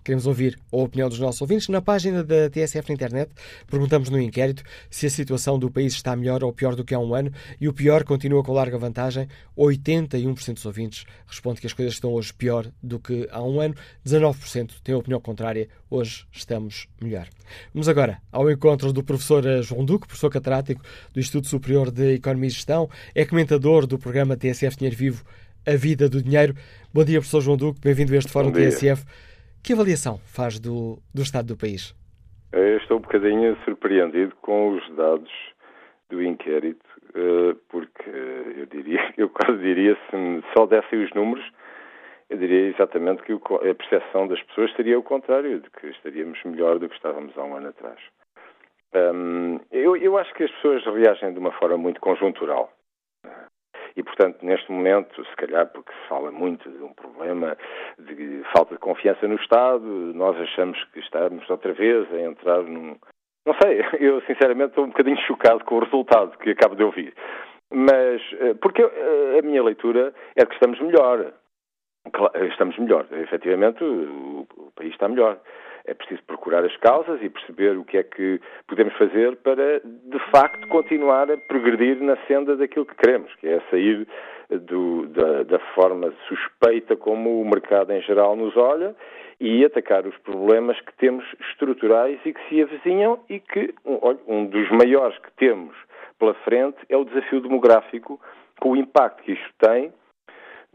Queremos ouvir a opinião dos nossos ouvintes. Na página da TSF na internet, perguntamos no inquérito se a situação do país está melhor ou pior do que há um ano e o pior continua com larga vantagem. 81% dos ouvintes responde que as coisas estão hoje pior do que há um ano. 19% têm a opinião contrária. Hoje estamos melhor. Vamos agora ao encontro do professor João Duque, professor catedrático do Instituto Superior de Economia e Gestão, é comentador do programa TSF Dinheiro Vivo, A Vida do Dinheiro. Bom dia, professor João Duque, bem-vindo a este Fórum TSF. Que avaliação faz do, do estado do país?
Eu estou um bocadinho surpreendido com os dados do inquérito, eh, porque eu diria, eu quase diria, se só dessem os números, eu diria exatamente que a percepção das pessoas seria o contrário, de que estaríamos melhor do que estávamos há um ano atrás. Eu, eu acho que as pessoas reagem de uma forma muito conjuntural. E, portanto, neste momento, se calhar porque se fala muito de um problema de falta de confiança no Estado, nós achamos que estamos outra vez a entrar num. Não sei, eu sinceramente estou um bocadinho chocado com o resultado que acabo de ouvir. Mas, eh, porque eh, a minha leitura é que estamos melhor. Estamos melhor. Efetivamente, o país está melhor. É preciso procurar as causas e perceber o que é que podemos fazer para, de facto, continuar a progredir na senda daquilo que queremos, que é sair do, da, da forma suspeita como o mercado em geral nos olha e atacar os problemas que temos estruturais e que se avizinham e que, um dos maiores que temos pela frente é o desafio demográfico, com o impacto que isto tem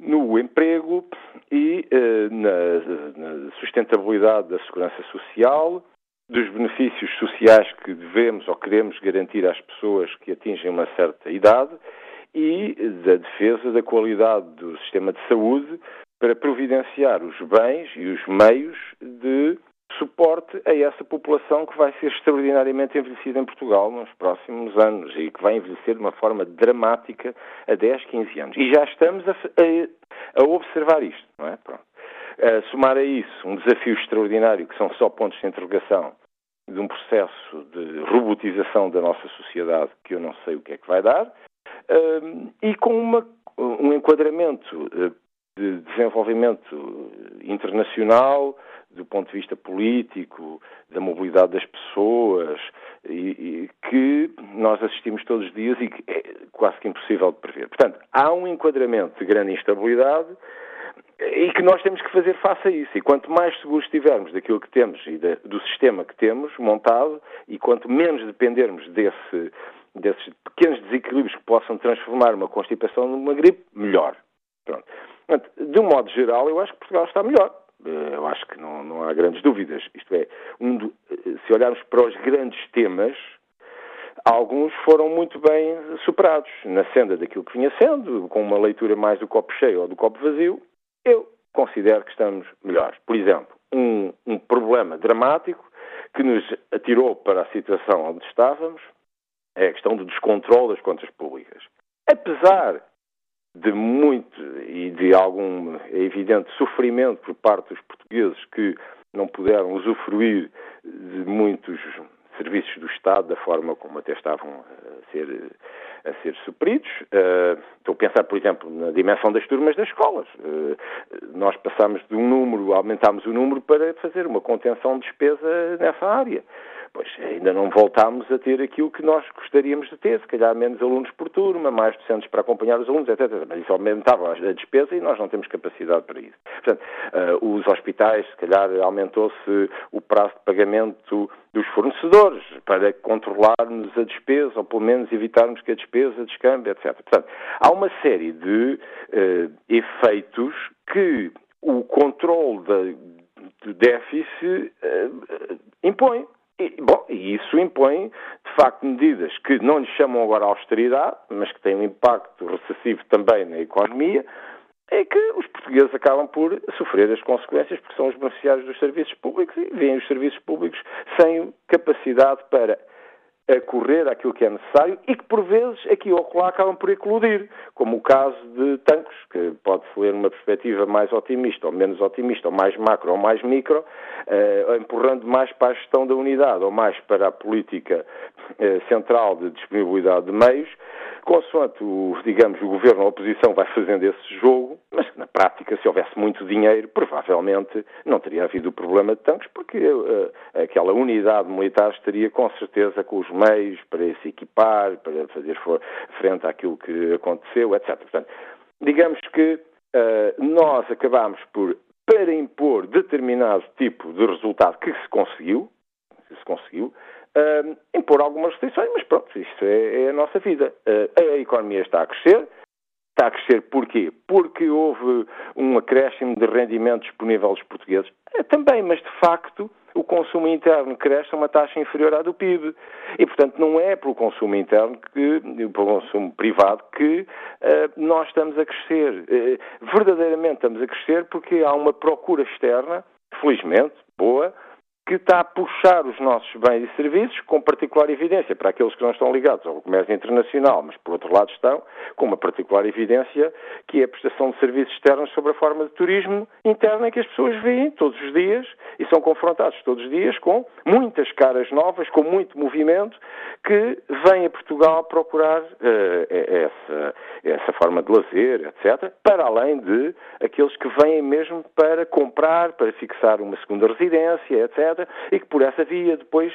no emprego e eh, na, na, sustentabilidade da segurança social, dos benefícios sociais que devemos ou queremos garantir às pessoas que atingem uma certa idade e da defesa da qualidade do sistema de saúde para providenciar os bens e os meios de suporte a essa população que vai ser extraordinariamente envelhecida em Portugal nos próximos anos e que vai envelhecer de uma forma dramática a 10, 15 anos. E já estamos a, a, a observar isto, não é? Pronto. A somar a isso um desafio extraordinário, que são só pontos de interrogação, de um processo de robotização da nossa sociedade que eu não sei o que é que vai dar, um, e com uma, um enquadramento eh, de desenvolvimento internacional do ponto de vista político, da mobilidade das pessoas, e, e, que nós assistimos todos os dias e que é quase que impossível de prever. Portanto, há um enquadramento de grande instabilidade e que nós temos que fazer face a isso. E quanto mais seguros estivermos daquilo que temos e do sistema que temos montado, e quanto menos dependermos desse, desses pequenos desequilíbrios que possam transformar uma constipação numa gripe, melhor. Pronto. Portanto, de um modo geral, eu acho que Portugal está melhor. Eh, eu acho que não, não há grandes dúvidas. Isto é, um do, eh, se olharmos para os grandes temas, alguns foram muito bem superados na senda daquilo que vinha sendo, com uma leitura mais do copo cheio ou do copo vazio. Eu considero que estamos melhores. Por exemplo, um, um problema dramático que nos atirou para a situação onde estávamos é a questão do descontrole das contas públicas. Apesar de muito e de algum é evidente sofrimento por parte dos portugueses que não puderam usufruir de muitos serviços do Estado da forma como até estavam a ser, a ser supridos. Uh, estou a pensar, por exemplo, na dimensão das turmas das escolas. Uh, nós passamos de um número, aumentámos o número para fazer uma contenção de despesa nessa área. Pois ainda não voltámos a ter aquilo que nós gostaríamos de ter, se calhar menos alunos por turma, mais docentes para acompanhar os alunos, etc. Mas isso aumentava a despesa e nós não temos capacidade para isso. Portanto, uh, os hospitais, se calhar aumentou-se o prazo de pagamento dos fornecedores para controlarmos a despesa, ou pelo menos evitarmos que a despesa descambe, etc. Portanto, há uma série de uh, efeitos que o controle do déficit uh, impõe. E, bom, e isso impõe, de facto, medidas que não lhe chamam agora austeridade, mas que têm um impacto recessivo também na economia, é que os portugueses acabam por sofrer as consequências, porque são os beneficiários dos serviços públicos e veem os serviços públicos sem capacidade para a correr aquilo que é necessário e que, por vezes, aqui ou lá acabam por eclodir, como o caso de Tancos, que pode-se ler numa perspectiva mais otimista ou menos otimista, ou mais macro ou mais micro, eh, empurrando mais para a gestão da unidade ou mais para a política eh, central de disponibilidade de meios, consoante, o, digamos, o governo ou a oposição vai fazendo esse jogo, mas na prática, se houvesse muito dinheiro, provavelmente não teria havido o problema de tanques, porque uh, aquela unidade militar estaria com certeza com os meios para se equipar, para fazer frente àquilo que aconteceu, etc. Portanto, digamos que uh, nós acabamos por, para impor determinado tipo de resultado que se conseguiu, que se conseguiu, uh, impor algumas restrições, mas pronto, isto é, é a nossa vida. Uh, a economia está a crescer. Está a crescer porquê? Porque houve um acréscimo de rendimento disponível aos portugueses. É, também, mas de facto o consumo interno cresce a uma taxa inferior à do PIB. E, portanto, não é pelo consumo interno, que, pelo consumo privado, que uh, nós estamos a crescer. Uh, verdadeiramente estamos a crescer porque há uma procura externa, felizmente, boa, que está a puxar os nossos bens e serviços com particular evidência para aqueles que não estão ligados ao comércio internacional, mas por outro lado estão com uma particular evidência que é a prestação de serviços externos sobre a forma de turismo interno em que as pessoas veem todos os dias e são confrontados todos os dias com muitas caras novas, com muito movimento, que vêm a Portugal procurar uh, essa, essa forma de lazer, etc., para além de aqueles que vêm mesmo para comprar, para fixar uma segunda residência, etc., e que por essa via depois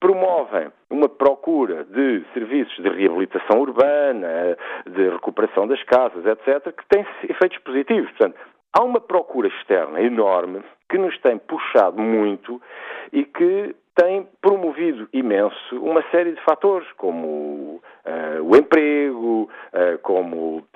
promovem uma procura de serviços de reabilitação urbana, de recuperação das casas, etc., que tem efeitos positivos. Portanto, há uma procura externa enorme que nos tem puxado muito e que tem promovido imenso uma série de fatores, como uh, o emprego, uh, como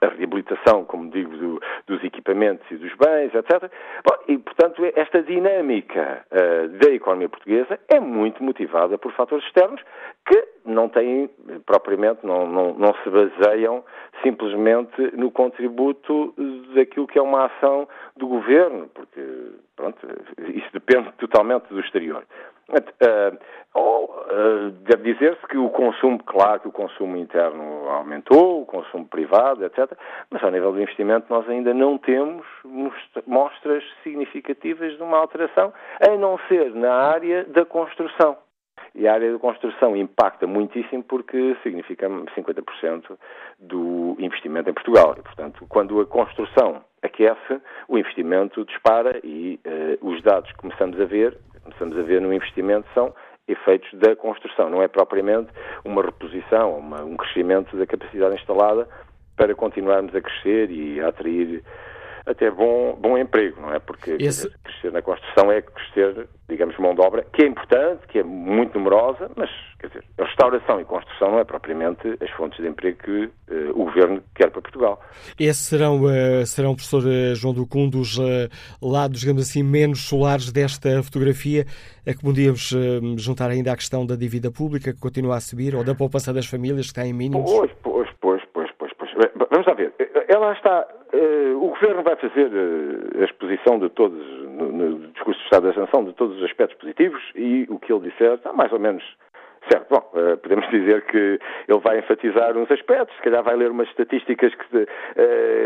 a reabilitação, como digo, do, dos equipamentos e dos bens, etc. Bom, e, portanto, esta dinâmica uh, da economia portuguesa é muito motivada por fatores externos que não têm, propriamente, não, não, não se baseiam simplesmente no contributo daquilo que é uma ação do governo, porque, pronto, isso depende totalmente do exterior. Uh, uh, deve dizer-se que o consumo, claro que o consumo interno aumentou, o consumo privado, etc., mas ao nível do investimento nós ainda não temos mostras significativas de uma alteração, a não ser na área da construção. E a área da construção impacta muitíssimo porque significa 50% do investimento em Portugal. E, portanto, quando a construção aquece, o investimento dispara e uh, os dados que começamos a ver começamos a ver no investimento são efeitos da construção, não é propriamente uma reposição, uma, um crescimento da capacidade instalada para continuarmos a crescer e a atrair até bom, bom emprego, não é? Porque Esse... crescer na construção é crescer, digamos, mão de obra, que é importante, que é muito numerosa, mas, quer dizer, a restauração e construção não é propriamente as fontes de emprego que uh, o Governo quer para Portugal.
Esses serão, uh, serão professor uh, João Ducum, um dos lados, digamos assim, menos solares desta fotografia, a que podíamos juntar ainda a questão da dívida pública, que continua a subir, ou da poupança das famílias, que está em mínimos?
Pois, pois, pois, pois, pois. pois. Vamos lá ver. Ela está Uh, o Governo vai fazer uh, a exposição de todos, no, no, discurso de Estado da Sanção, de todos os aspectos positivos e o que ele disser está mais ou menos certo. Bom, uh, podemos dizer que ele vai enfatizar uns aspectos, se calhar vai ler umas estatísticas que,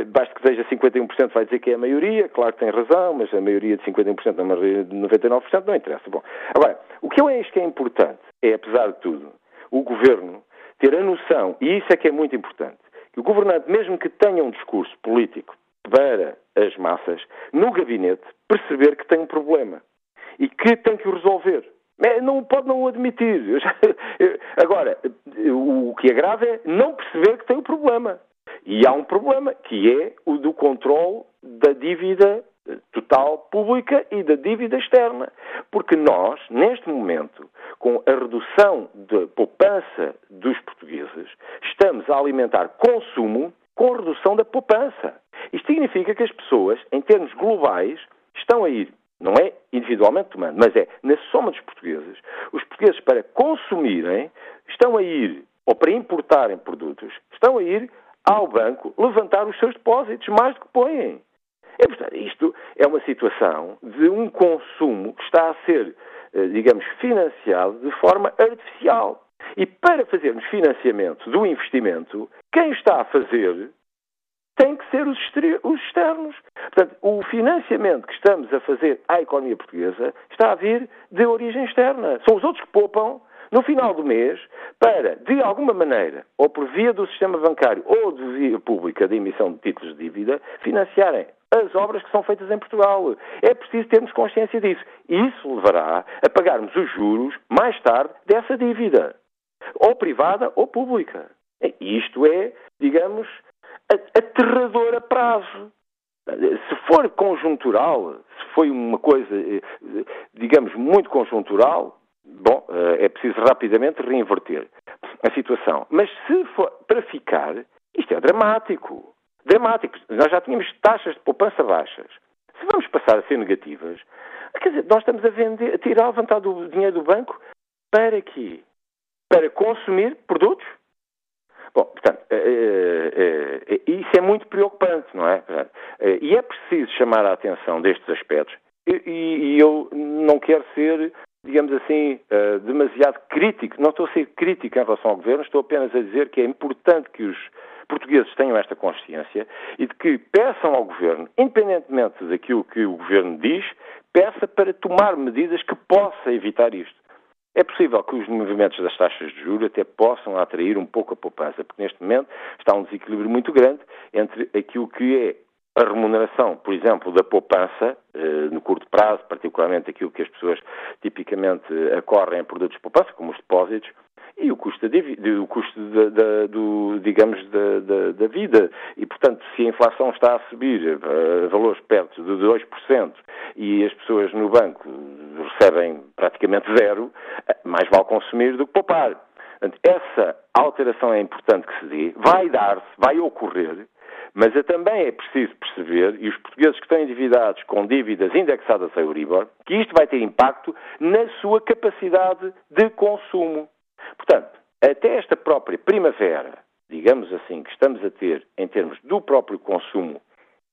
basta que seja 51% vai dizer que é a maioria, claro que tem razão, mas a maioria de 51% não, maioria de 99% não interessa. Bom, agora, o que eu acho que é importante é, apesar de tudo, o Governo ter a noção, e isso é que é muito importante, que o governante, mesmo que tenha um discurso político para as massas, no gabinete, perceber que tem um problema e que tem que o resolver. É, não pode não o admitir. Agora, o que agrava é não perceber que tem um problema. E há um problema, que é o do controle da dívida total pública e da dívida externa. Porque nós, neste momento, com a redução da poupança dos portugueses, estamos a alimentar consumo com redução da poupança. Isto significa que as pessoas, em termos globais, estão a ir, não é individualmente tomando, mas é na soma dos portugueses, os portugueses para consumirem estão a ir, ou para importarem produtos, estão a ir ao banco levantar os seus depósitos mais do que põem. E, portanto, isto é uma situação de um consumo que está a ser, eh, digamos, financiado de forma artificial. E para fazermos financiamento do investimento, quem está a fazer tem que ser os, externos. Portanto, o financiamento que estamos a fazer à economia portuguesa está a vir de origem externa. São os outros que poupam no final do mês para, de alguma maneira, ou por via do sistema bancário ou de via pública de emissão de títulos de dívida, financiarem as obras que são feitas em Portugal. É preciso termos consciência disso. Isso levará a pagarmos os juros mais tarde dessa dívida, ou privada ou pública. E isto é, digamos, aterrador a prazo. Se for conjuntural, se foi uma coisa, digamos, muito conjuntural, bom, é preciso rapidamente reinverter a situação. Mas se for para ficar, isto é dramático dramáticos. Nós já tínhamos taxas de poupança baixas. Se vamos passar a ser negativas, Quer dizer, nós estamos a vender, a tirar, a levantar do dinheiro do banco para quê? Para consumir produtos? Bom, portanto, é, é, isso é muito preocupante, não é? E é preciso chamar a atenção destes aspectos. E eu não quero ser, digamos assim, demasiado crítico. Não estou a ser crítico em relação ao governo, estou apenas a dizer que é importante que os portugueses tenham esta consciência e de que peçam ao governo, independentemente daquilo que o governo diz, peça para tomar medidas que possa evitar isto. É possível que os movimentos das taxas de juros até possam atrair um pouco a poupança, porque neste momento está um desequilíbrio muito grande entre aquilo que é a remuneração, por exemplo, da poupança, eh, no curto prazo, particularmente aquilo que as pessoas tipicamente acorrem em produtos de poupança, como os depósitos, e o custo, da, o custo do, digamos, da, da, vida. E, portanto, se a inflação está a subir a valores perto de 2% e as pessoas no banco recebem praticamente zero, mais vale consumir do que poupar. Portanto, essa alteração é importante que se dê, vai dar-se, vai ocorrer, mas é, também é preciso perceber, e os portugueses que estão endividados com dívidas indexadas a Euribor, que isto vai ter impacto na sua capacidade de consumo. Portanto, até esta própria primavera, digamos assim, que estamos a ter em termos do próprio consumo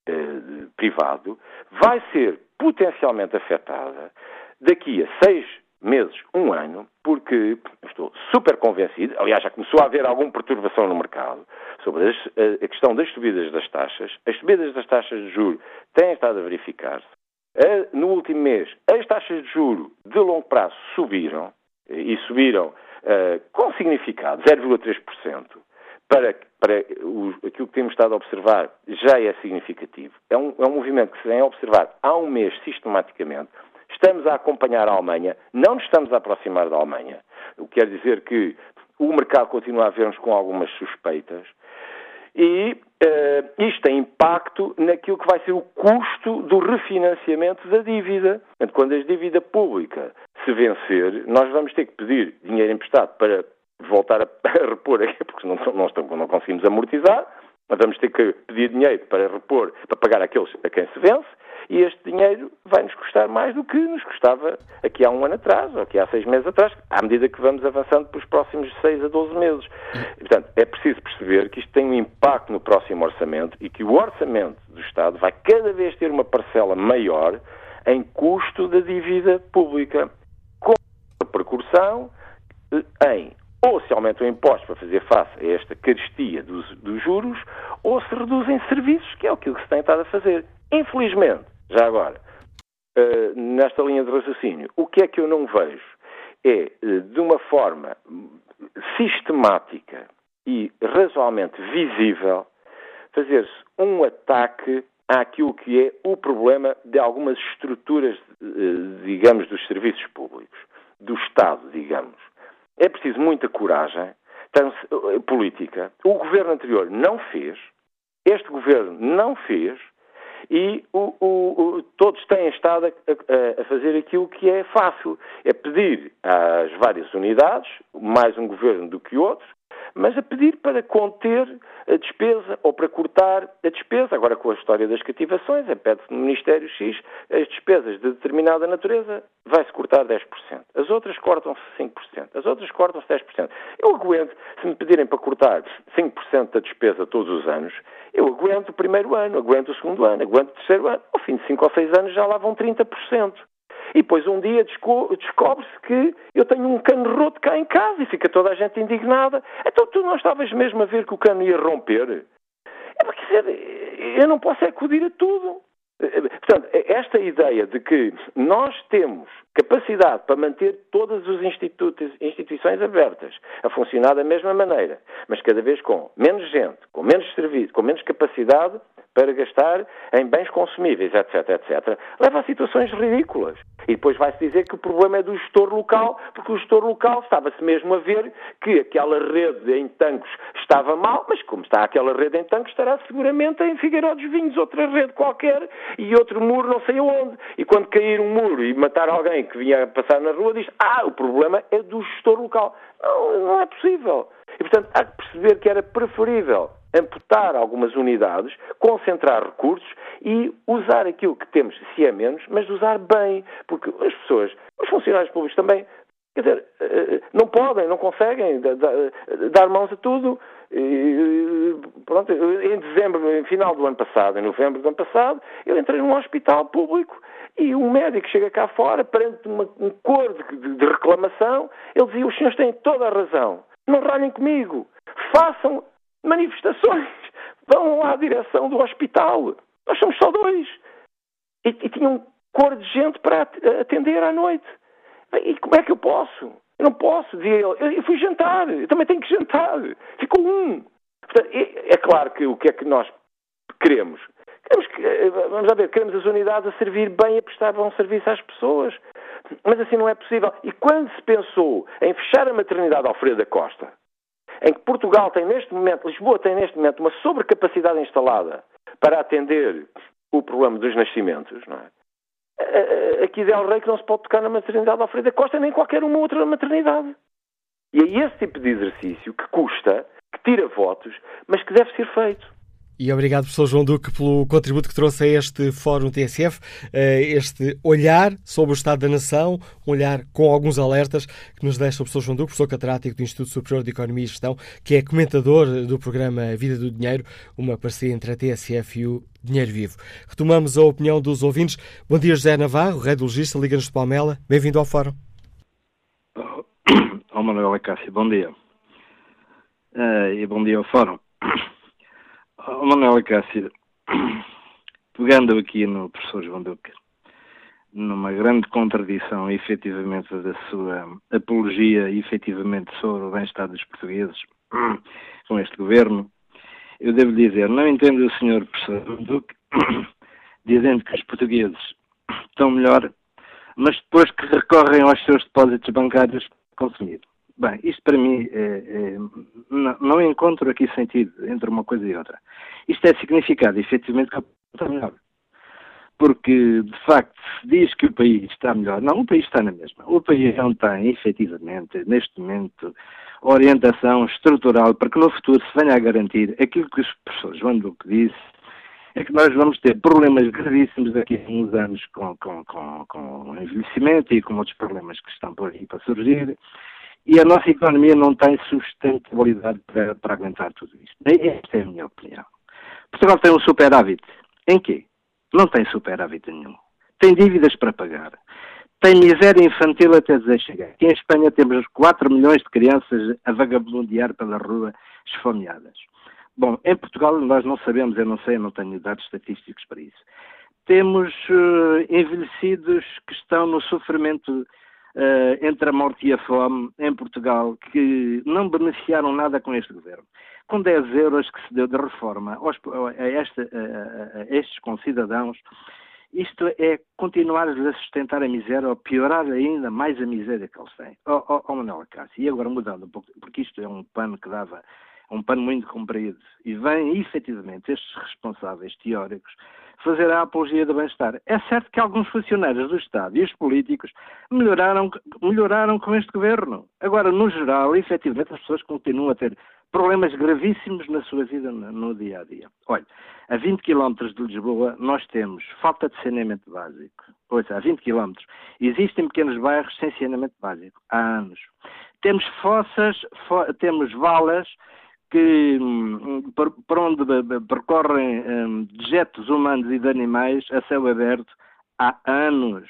eh, privado, vai ser potencialmente afetada daqui a seis meses, um ano, porque estou super convencido, aliás, já começou a haver alguma perturbação no mercado sobre as, a, questão das subidas das taxas. As subidas das taxas de juro têm estado a verificar-se. No último mês, as taxas de juro de longo prazo subiram, e subiram com significado, 0,3%. Para, para o, aquilo que temos estado a observar já é significativo. É um, é um movimento que se vem a observar há um mês sistematicamente Estamos a acompanhar a Alemanha, não nos estamos a aproximar da Alemanha. O que quer dizer que o mercado continua a ver-nos com algumas suspeitas. E uh, isto tem impacto naquilo que vai ser o custo do refinanciamento da dívida. Quando a dívida pública se vencer, nós vamos ter que pedir dinheiro emprestado para voltar a, repor, porque não, não, não conseguimos amortizar, mas vamos ter que pedir dinheiro para repor, para pagar aqueles a quem se vence, e este dinheiro vai nos custar mais do que nos custava aqui há um ano atrás, ou aqui há seis meses atrás, à medida que vamos avançando para os próximos seis a doze meses. E, portanto, é preciso perceber que isto tem um impacto no próximo orçamento e que o orçamento do Estado vai cada vez ter uma parcela maior em custo da dívida pública, com a percussão eh, em ou se aumentam impostos para fazer face a esta carestia dos, dos, juros, ou se reduzem serviços, que é aquilo que se tem estado a fazer. Infelizmente, já agora, uh, nesta linha de raciocínio, o que é que eu não vejo é, uh, de uma forma sistemática e razoavelmente visível, fazer-se um ataque àquilo que é o problema de algumas estruturas, uh, digamos, dos serviços públicos, do Estado, digamos. É preciso muita coragem política. O governo anterior não fez, este governo não fez, e o, o, o, todos têm estado a, a, a, fazer aquilo que é fácil, é pedir às várias unidades, mais um governo do que outros, mas a pedir para conter a despesa ou para cortar a despesa. Agora, com a história das cativações, pede-se no Ministério X as despesas de determinada natureza, vai-se cortar 10%. As outras cortam-se 5%. As outras cortam-se 10%. Eu aguento, se me pedirem para cortar 5% da despesa todos os anos, eu aguento o primeiro ano, aguento o segundo ano, aguento o terceiro ano. Ao fim de 5 ou 6 anos já lá vão 30%. E depois um dia descobre-se que eu tenho um cano roto cá em casa e fica toda a gente indignada. Então tu não estavas mesmo a ver que o cano ia romper? É porque eu não posso acudir a tudo. Portanto, esta ideia de que nós temos capacidade para manter todas as instituições abertas a funcionar da mesma maneira, mas cada vez com menos gente, com menos serviço, com menos capacidade para gastar em bens consumíveis, etc, etc, leva a situações ridículas. E depois vai-se dizer que o problema é do gestor local, porque o gestor local estava-se mesmo a ver que aquela rede em Tancos estava mal, mas como está aquela rede em Tancos, estará seguramente em Figueiró dos Vinhos, outra rede qualquer, e outro muro não sei aonde. E quando cair um muro e matar alguém que vinha passar na rua, diz, ah, o problema é do gestor local. Não, não é possível. E, portanto, há que perceber que era preferível amputar algumas unidades, concentrar recursos e usar aquilo que temos, se é menos, mas usar bem. Porque as pessoas, os funcionários públicos também, quer dizer, eh, não podem, não conseguem dar mãos a tudo. Pronto, em dezembro, em final do ano passado, em novembro do ano passado, eu entrei num hospital público e um médico chega cá fora, perante uma, um cor de, de, reclamação, ele dizia: os senhores têm toda a razão, não ralhem comigo, façam manifestações, vão lá à direção do hospital. Nós somos só dois. E, e tinha um cor de gente para atender à noite. E como é que eu posso? Eu não posso, dizia ele. Eu fui jantar, eu também tenho que jantar. Ficou um. Portanto, é, é claro que o que é que nós queremos? Queremos que, eh, vamos lá ver, queremos as unidades a servir bem, a prestar bom serviço às pessoas. Mas assim não é possível. E quando se pensou em fechar a maternidade Alfredo da Costa, em que Portugal tem neste momento, Lisboa tem neste momento uma sobrecapacidade instalada para atender o problema dos nascimentos, não é? Aqui Del Rey que não se pode tocar na maternidade Alfredo da Costa nem qualquer uma outra maternidade. E é esse tipo de exercício que custa, que tira votos, mas que deve ser feito.
E obrigado, professor João Duque, pelo contributo que trouxe a este Fórum TSF, eh, este olhar sobre o Estado da Nação, um olhar com alguns alertas que nos deixa o professor João Duque, professor catedrático do Instituto Superior de Economia e Gestão, que é comentador do programa Vida do Dinheiro, uma parceria entre a TSF e o Dinheiro Vivo. Retomamos a opinião dos ouvintes. Bom dia, José Navarro, radiologista, Liga-nos de Palmela. Bem-vindo ao Fórum.
Oh, Manuel Acácio, bom dia. Uh, e bom dia ao Fórum. Oh, Manuel Cássio, pegando aqui no professor João Duque, numa grande contradição, efetivamente, da sua apologia, efetivamente, sobre o bem-estar dos portugueses com este governo, eu devo dizer, não entendo o senhor professor João Duque dizendo que os portugueses estão melhor, mas depois que recorrem aos seus depósitos bancários consumir. Bem, isto para mim é, é, não, não, encontro aqui sentido entre uma coisa e outra. Isto é significado, efetivamente, que está melhor. Porque, de facto, se diz que o país está melhor. Não, o país está na mesma. O país não tem, efetivamente, neste momento, orientação estrutural para que no futuro se venha a garantir aquilo que os professores João Duque disse, é que nós vamos ter problemas gravíssimos daqui a uns anos com, com, com, com o envelhecimento e com outros problemas que estão por aí para surgir e a nossa economia não tem sustentabilidade para, para aguentar tudo isto. Esta é a minha opinião. Portugal tem um superávit. Em quê? Não tem superávit nenhum. Tem dívidas para pagar. Tem miséria infantil até dizer chegar. Aqui em Espanha temos 4 milhões de crianças a vagabundear pela rua esfomeadas. Bom, em Portugal nós não sabemos, eu não sei, eu não tenho dados estatísticos para isso. Temos uh, envelhecidos que estão no sofrimento uh, entre a morte e a fome em Portugal que não beneficiaram nada com este governo. Com 10 euros que se deu de reforma aos, a, esta, a, a, estes concidadãos, isto é continuar-lhes a sustentar a miséria ou piorar ainda mais a miséria que eles têm. Oh, oh, oh Manuel Cássio, e agora mudando um pouco, porque isto é um pano que dava, um pano muito comprido, e vêm efetivamente estes responsáveis teóricos fazer a apologia do bem-estar. É certo que alguns funcionários do Estado e os políticos melhoraram, melhoraram com este governo. Agora, no geral, efetivamente, as pessoas continuam a ter problemas gravíssimos na sua vida no dia a dia. Olha, a 20 km de Lisboa nós temos falta de saneamento básico. Ouça, a 20 km. Existem pequenos bairros sem saneamento básico há anos. Temos fossas, fo temos valas que, hum, por, onde percorrem um, dejetos humanos e de animais a céu aberto há anos,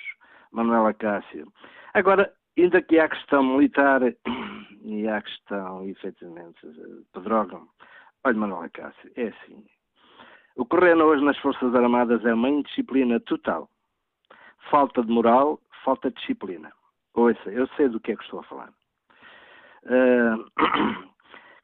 Manuela Cássio. Agora, ainda que há questão militar e há questão, efetivamente, pedrógão, olha, Manuela Cássio, é assim. O reina hoje nas Forças Armadas é uma indisciplina total. Falta de moral, falta de disciplina. Ouça, eu sei do que é que estou a falar. Uh,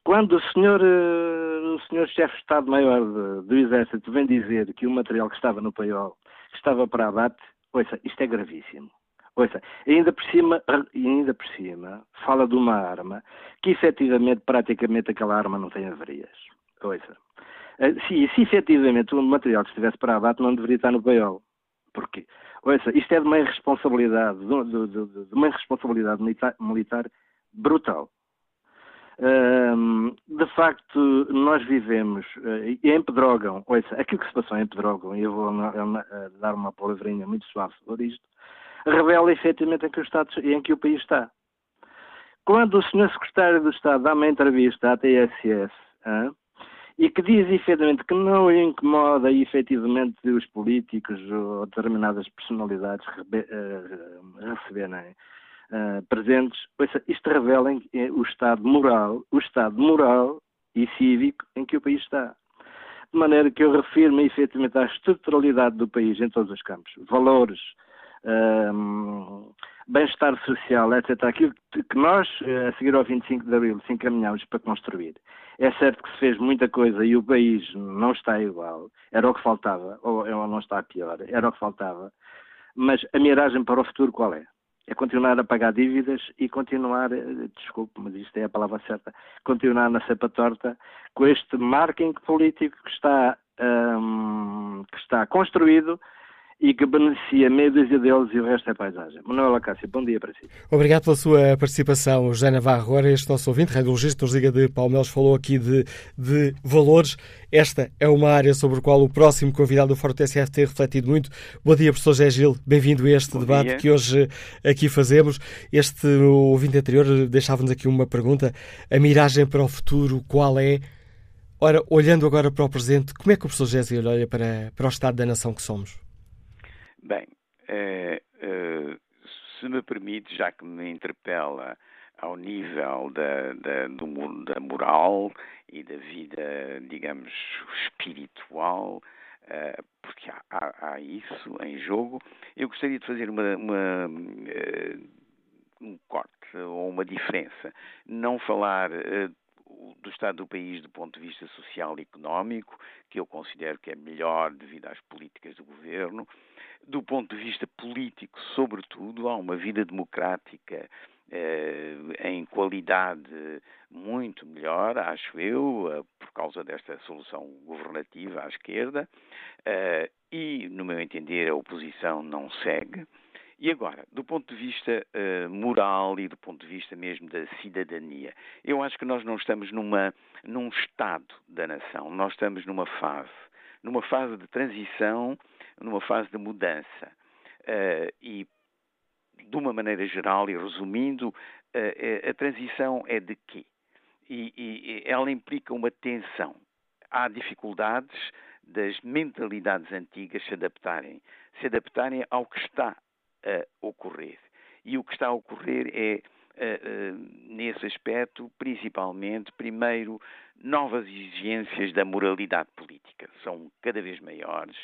Quando o senhor, eh, o senhor chefe de Estado-Maior do Exército vem dizer que o material que estava no paiol estava para abate, ouça, isto é gravíssimo. Ouça, ainda por cima, ainda por cima, fala de uma arma que efetivamente, praticamente, aquela arma não tem avarias. Ouça. Eh, se, se efetivamente o material estivesse para abate, não deveria estar no paiol. Porquê? Ouça, isto é de uma irresponsabilidade, de, de, de, de uma irresponsabilidade militar, militar brutal. De facto, nós vivemos uh, em Pedrógão, ouça, aquilo que se passou em Pedrógão, e eu vou dar uma palavrinha muito suave sobre isto, revela efetivamente em que o, Estado, em que o país está. Quando o Sr. Secretário do Estado dá uma entrevista à TSS e que diz efetivamente que não incomoda efetivamente os políticos ou determinadas personalidades uh, receberem uh, presentes, isto revela o estado moral, o estado moral e cívico em que o país está. De maneira que eu refiro-me efetivamente à estruturalidade do país em todos os campos. Valores, um, bem-estar social, etc. Aquilo que nós, eh, a seguir ao 25 de Abril, se encaminhámos para construir. É certo que se fez muita coisa e o país não está igual. Era o que faltava, ou não está pior, era o que faltava. Mas a miragem para o futuro qual é? É continuar a pagar dívidas e continuar, eh, desculpe, mas isto é a palavra certa, continuar na cepa torta com este marketing político que está, um, que está construído e que beneficia meia dúzia deles e o resto é paisagem. Manuela Cássio, bom dia para si.
Obrigado pela sua participação, José Navarro. Agora este nosso ouvinte, radiologista, nos liga de Palmeiras, falou aqui de, de valores. Esta é uma área sobre a qual o próximo convidado do Fórum TSF tem refletido muito. Bom dia, professor José Gil. Bem-vindo a este bom debate dia. que hoje aqui fazemos. Este ouvinte anterior deixava-nos aqui uma pergunta. A miragem para o futuro, qual é? Ora, olhando agora para o presente, como é que o professor José Gil olha para, para o estado da nação que somos?
Bem, é, é, se me permite, já que me interpela ao nível da, da, do, da moral e da vida, digamos, espiritual, uh, porque há, há, há, isso em jogo, eu gostaria de fazer uma, uma um corte ou uma diferença. Não falar do estado do país do ponto de vista social e económico, que eu considero que é melhor devido às políticas do governo, do ponto de vista político, sobretudo, há uma vida democrática eh, em qualidade muito melhor, acho eu, eh, por causa desta solução governativa à esquerda, eh, e, no meu entender, a oposição não segue. E agora, do ponto de vista uh, moral e do ponto de vista mesmo da cidadania, eu acho que nós não estamos numa, num estado da nação, nós estamos numa fase, numa fase de transição numa fase de mudança. Uh, e, de uma maneira geral e resumindo, uh, a transição é de quê? E, e, ela implica uma tensão. Há dificuldades das mentalidades antigas se adaptarem, se adaptarem ao que está a ocorrer. E o que está a ocorrer é, uh, uh, nesse aspecto, principalmente, primeiro, novas exigências da moralidade política. São cada vez maiores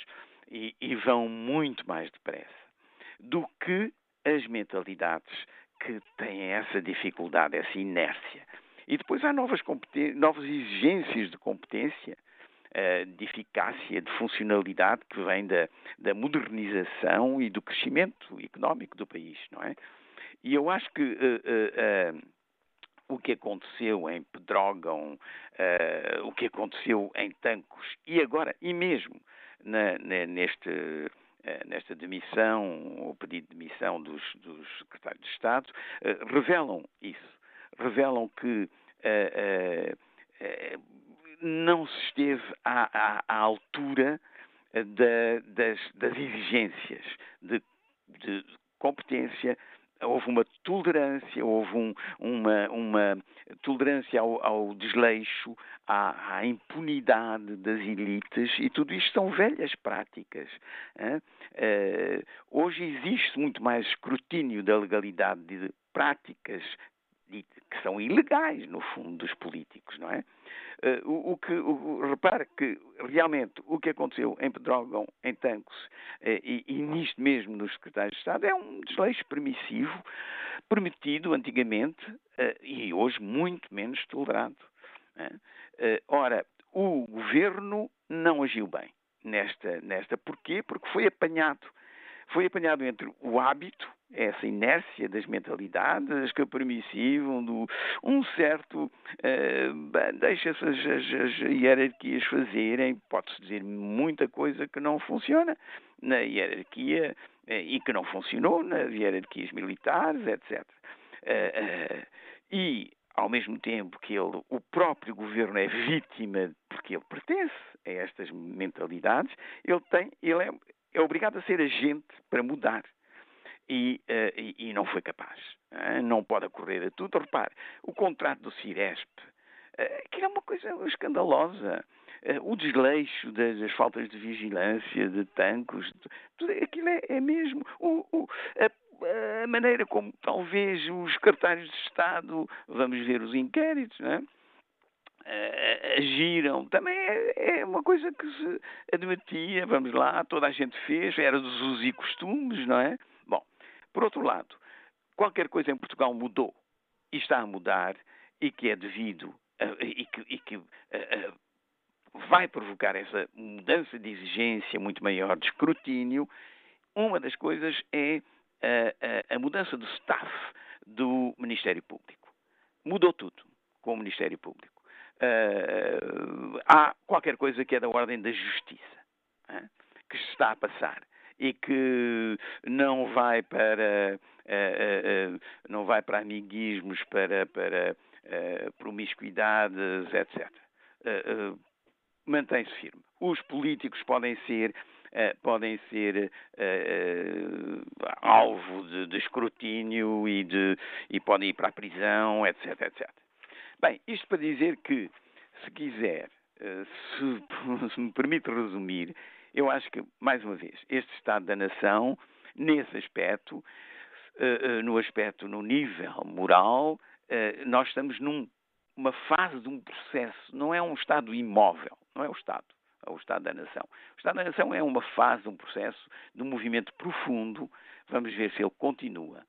e, e vão muito mais depressa do que as mentalidades que têm essa dificuldade, essa inércia. E depois há novas, novas exigências de competência, de eficácia, de funcionalidade que vem da, da, modernização e do crescimento económico do país, não é? E eu acho que uh, uh, o que aconteceu em Pedrógão, o que aconteceu em Tancos e agora, e mesmo na, na, neste, eh, nesta demissão, o pedido de demissão dos, dos secretários de Estado, eh, revelam isso. Revelam que uh, uh, não se esteve à, à, à altura da, das, das, exigências de, de competência, houve uma tolerância, houve um, uma, uma, tolerância ao, ao desleixo, à, à, impunidade das elites, e tudo isto são velhas práticas. Uh, hoje existe muito mais escrutínio da legalidade de práticas que são ilegais, no fundo, dos políticos, não é? Uh, o, o, que, o, repare que realmente o que aconteceu em Pedrógão, em Tancos uh, e, e nisto mesmo nos secretários de Estado é um desleixo permissivo, permitido antigamente uh, e hoje muito menos tolerado. ora, o governo não agiu bem nesta, nesta. Porquê? Porque foi apanhado. Foi apanhado entre o hábito essa inércia das mentalidades que permissivam do, um certo uh, deixa-se as, as, as, hierarquias fazerem, pode-se dizer muita coisa que não funciona na hierarquia uh, e que não funcionou nas hierarquias militares, etc. Uh, e ao mesmo tempo que ele, o próprio governo é vítima porque ele pertence a estas mentalidades, ele tem, ele é, é obrigado a ser agente para mudar. E, uh, e, e, não foi capaz. Uh, não pode ocorrer a tudo. Repare, o contrato do Ciresp, uh, que é uma coisa escandalosa. O desleixo das, das, faltas de vigilância, de tanques, tudo aquilo é, é mesmo. O, o, a, a, maneira como talvez os secretários de Estado, vamos ver os inquéritos, não é? Uh, agiram. Também é, é, uma coisa que se admitia, vamos lá, toda a gente fez, era dos usos e costumes, não é? Bom, por outro lado, qualquer coisa em Portugal mudou e está a mudar e que é devido e que, e que vai provocar essa mudança de exigência muito maior de escrutínio, uma das coisas é a, a mudança do staff do Ministério Público. Mudou tudo com o Ministério Público uh, há qualquer coisa que é da ordem da justiça uh, que se está a passar e que não vai para uh, não vai para amiguismos, para, para promiscuidades, etc. Mantém-se firme. Os políticos podem ser Uh, podem ser uh, uh, alvo de, de, escrutínio e, de, e podem ir para a prisão, etc, etc. Bem, isto para dizer que, se quiser, eh, se, se me permite resumir, eu acho que, mais uma vez, este Estado da Nação, nesse aspecto, eh, eh, no aspecto, no nível moral, nós estamos numa fase de um processo, não é um Estado imóvel, não é o Estado, é o Estado da Nação. O Estado da Nação é uma fase, um processo de um movimento profundo, vamos ver se ele continua.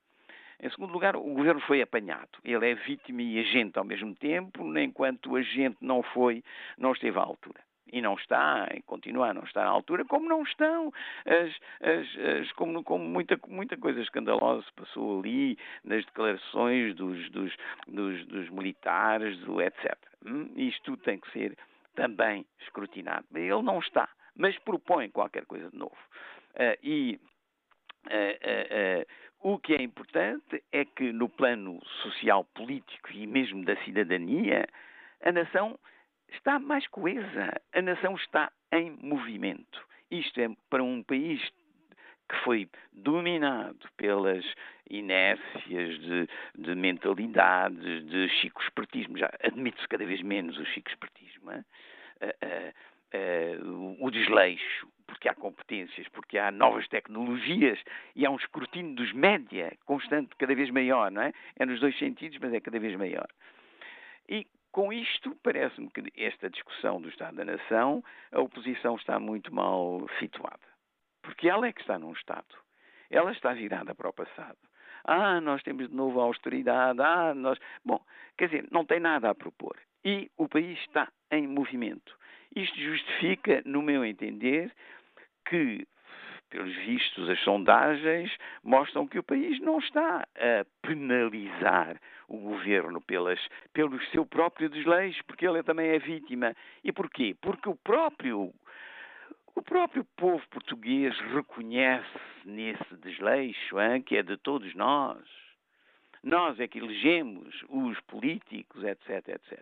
Em segundo lugar, o governo foi apanhado. Ele é vítima e agente ao mesmo tempo, enquanto o agente não foi, não esteve à altura. E não está, e continua a não estar à altura, como não estão, as, as, as, como, como, muita, muita coisa escandalosa se passou ali nas declarações dos, dos, dos, dos militares, do etc. Hum? Isto tem que ser também escrutinado. Ele não está, mas propõe qualquer coisa de novo. Uh, e Uh, uh, o que é importante é que, no plano social, político e mesmo da cidadania, a nação está mais coesa, a nação está em movimento. Isto é para um país que foi dominado pelas inércias de, de mentalidades, de chico-espertismo, já admite-se cada vez menos o chico-espertismo, uh, uh, o desleixo, porque há competências, porque há novas tecnologias e há um escrutínio dos média constante, cada vez maior, não é? É nos dois sentidos, mas é cada vez maior. E com isto, parece-me que esta discussão do Estado da Nação, a oposição está muito mal situada. Porque ela é que está num Estado. Ela está virada para o passado. Ah, nós temos de novo a austeridade. Ah, nós. Bom, quer dizer, não tem nada a propor. E o país está em movimento. Isto justifica, no meu entender, que, pelos vistos, as sondagens mostram que o país não está a penalizar o governo pelas, pelo seu próprio desleixo, porque ele também é vítima. E porquê? Porque o próprio o próprio povo português reconhece nesse desleixo, hein, que é de todos nós. Nós é que elegemos os políticos, etc, etc.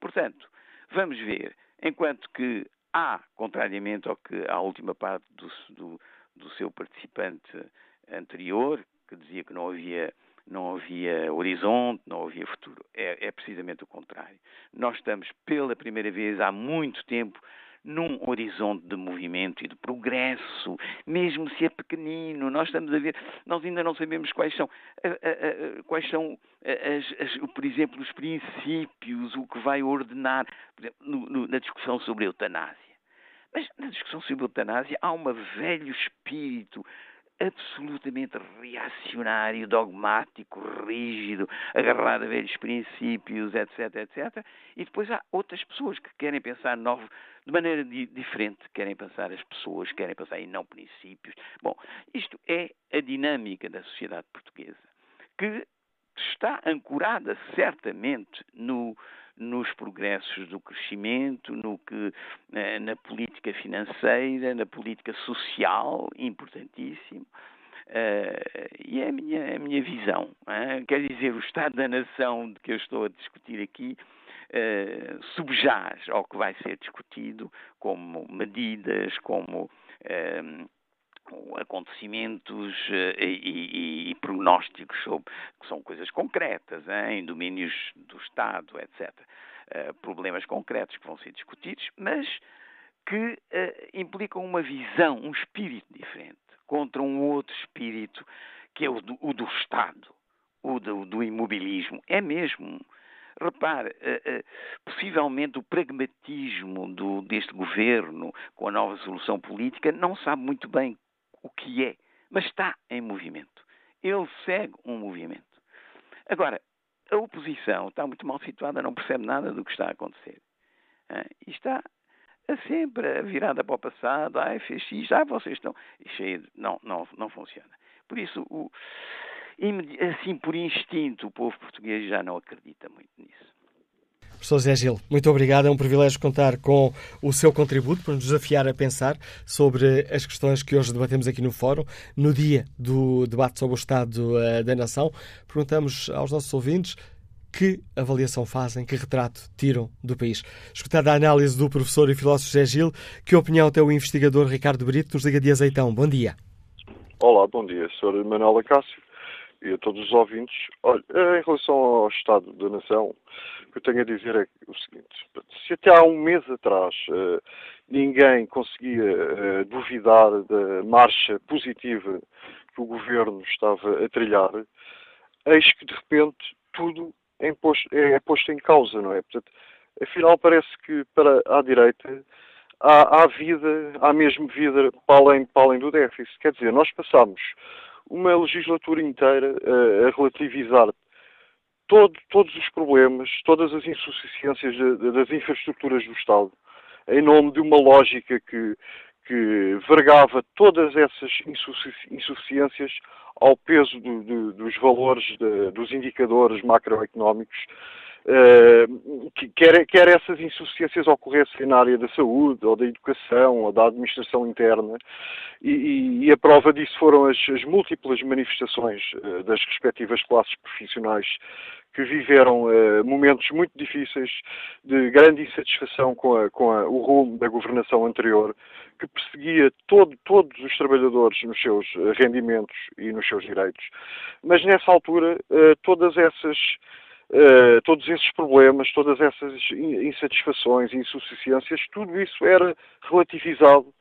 Portanto, vamos ver, enquanto que há, contrariamente ao que à última parte do, do, do seu participante anterior, que dizia que não havia não havia horizonte, não havia futuro. É, é, precisamente o contrário. Nós estamos, pela primeira vez há muito tempo, num horizonte de movimento e de progresso, mesmo se é pequenino. Nós estamos a ver, nós ainda não sabemos quais são, quais são as, as, por exemplo, os princípios, o que vai ordenar, exemplo, no, no, na discussão sobre a eutanásia. Mas na discussão sobre a eutanásia há um velho espírito absolutamente reacionário, dogmático, rígido, agarrado a velhos princípios, etc, etc. E depois há outras pessoas que querem pensar novo, de maneira di diferente, querem pensar as pessoas, querem pensar em não princípios. Bom, isto é a dinâmica da sociedade portuguesa, que está ancorada certamente no, nos progressos do crescimento, no que, eh, na política financeira, na política social, importantíssimo, Uh, e é a minha, a minha visão. Uh, quer dizer, o Estado da Nação de que eu estou a discutir aqui uh, subjaz ao que vai ser discutido como medidas, como acontecimentos e, e, e, prognósticos sobre, que são coisas concretas, em domínios do Estado, etc. problemas concretos que vão ser discutidos, mas que implicam uma visão, um espírito diferente contra um outro espírito que é o do, o do Estado, o do, do, imobilismo. É mesmo. Repare, possivelmente o pragmatismo do, deste governo com a nova solução política não sabe muito bem o que é, mas está em movimento. Ele segue um movimento. Agora, a oposição está muito mal situada, não percebe nada do que está a acontecer. Uh, e está sempre virada para o passado, ai, fez X, ah, vocês estão. Cheio de... não, não, não funciona. Por isso, o... assim, por instinto, o povo português já não acredita muito nisso.
Professor Zé Gil, muito obrigado. É um privilégio contar com o seu contributo para nos desafiar a pensar sobre as questões que hoje debatemos aqui no Fórum. No dia do debate sobre o Estado uh, da Nação, perguntamos aos nossos ouvintes que avaliação fazem, que retrato tiram do país? Escutada a análise do professor e filósofo José Gil, que opinião tem o investigador Ricardo Brito nos Liga de Azeitão? Bom dia.
Olá, bom dia, Sr. Manuel Acácio e a todos os ouvintes. Olha, em relação ao Estado da Nação, o que eu tenho a dizer é o seguinte: se até há um mês atrás uh, ninguém conseguia uh, duvidar da marcha positiva que o governo estava a trilhar, eis que de repente tudo é, imposto, é, é posto em causa, não é? Portanto, afinal parece que para a direita há, há vida, há mesmo vida para além, para além do déficit. Quer dizer, nós passamos uma legislatura inteira a, a relativizar todo, todos os problemas, todas as insuficiências das infraestruturas do Estado, em nome de uma lógica que, que vergava todas essas insuficiências ao peso do, do, dos valores, de, dos indicadores macroeconómicos, uh, que, quer, quer essas insuficiências ocorressem na área da saúde, ou da educação, ou da administração interna, e, e, a prova disso foram as, as múltiplas manifestações uh, das respectivas classes profissionais que viveram uh, momentos muito difíceis de grande insatisfação com, a, com a, o rumo da governação anterior, que perseguia todo, todos os trabalhadores nos seus eh, rendimentos e nos seus direitos. Mas nessa altura, todas essas Uh, todos esses problemas, todas essas insatisfações, insuficiências, tudo isso era relativizado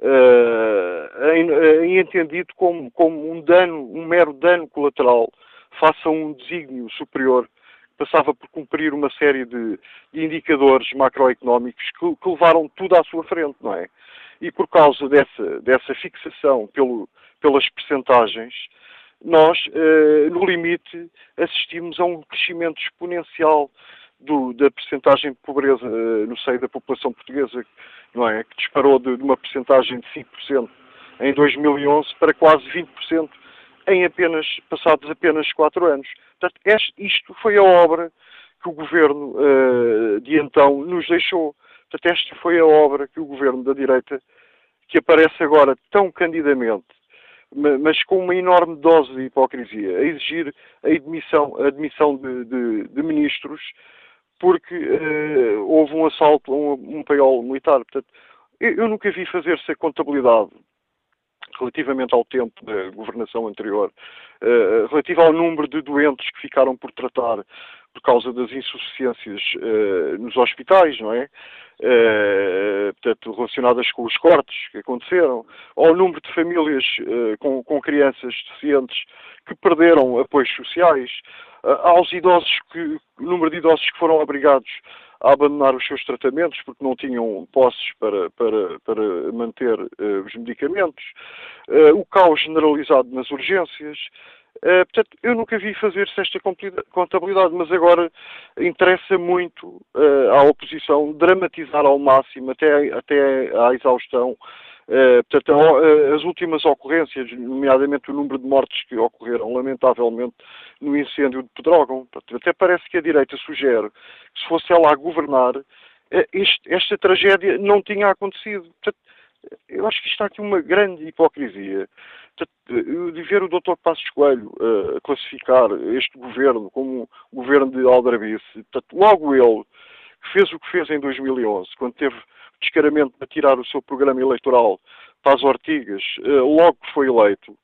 uh, em, em, entendido como, como um dano, um mero dano colateral face a um desígnio superior que passava por cumprir uma série de, de indicadores macroeconómicos que, que, levaram tudo à sua frente, não é? E por causa dessa, dessa fixação pelo, pelas percentagens, nós, eh, no limite, assistimos a um crescimento exponencial do, da percentagem de pobreza eh, no seio da população portuguesa, não é? Que disparou de, de uma percentagem de 5% em 2011 para quase 20% em apenas, passados apenas quatro anos. Portanto, isto foi a obra que o governo uh, de então nos deixou. Portanto, esta foi a obra que o governo da direita, que aparece agora tão candidamente, mas com uma enorme dose de hipocrisia, a exigir a admissão, a admissão de, de, de ministros, porque uh, houve um assalto a um, um paiol militar. Portanto, eu, eu nunca vi fazer-se a contabilidade relativamente ao tempo da governação anterior, uh, ao número de doentes que ficaram por tratar por causa das insuficiências uh, nos hospitais, não é? Uh, portanto, relacionadas com os cortes que aconteceram, ao número de famílias uh, com, com, crianças deficientes que perderam apoios sociais, aos idosos que, número de idosos que foram obrigados a abandonar os seus tratamentos porque não tinham posses para, para, para manter uh, os medicamentos, uh, o caos generalizado nas urgências. Uh, portanto, eu nunca vi fazer-se esta contabilidade, mas agora interessa muito à oposição dramatizar ao máximo, até, até à exaustão, Uh, portanto, uh, as últimas ocorrências, nomeadamente o número de mortes que ocorreram, lamentavelmente, no incêndio de Pedrógão, até parece que a direita sugere que se fosse ela a governar, uh, este, esta tragédia não tinha acontecido. Portanto, eu acho que está aqui uma grande hipocrisia de ver o Dr. Passos Coelho uh, classificar este governo como um governo de aldrabice. Portanto, logo ele, que fez o que fez em 2011, quando teve descaramento de tirar o seu programa eleitoral para as ortigas, uh, logo que foi eleito,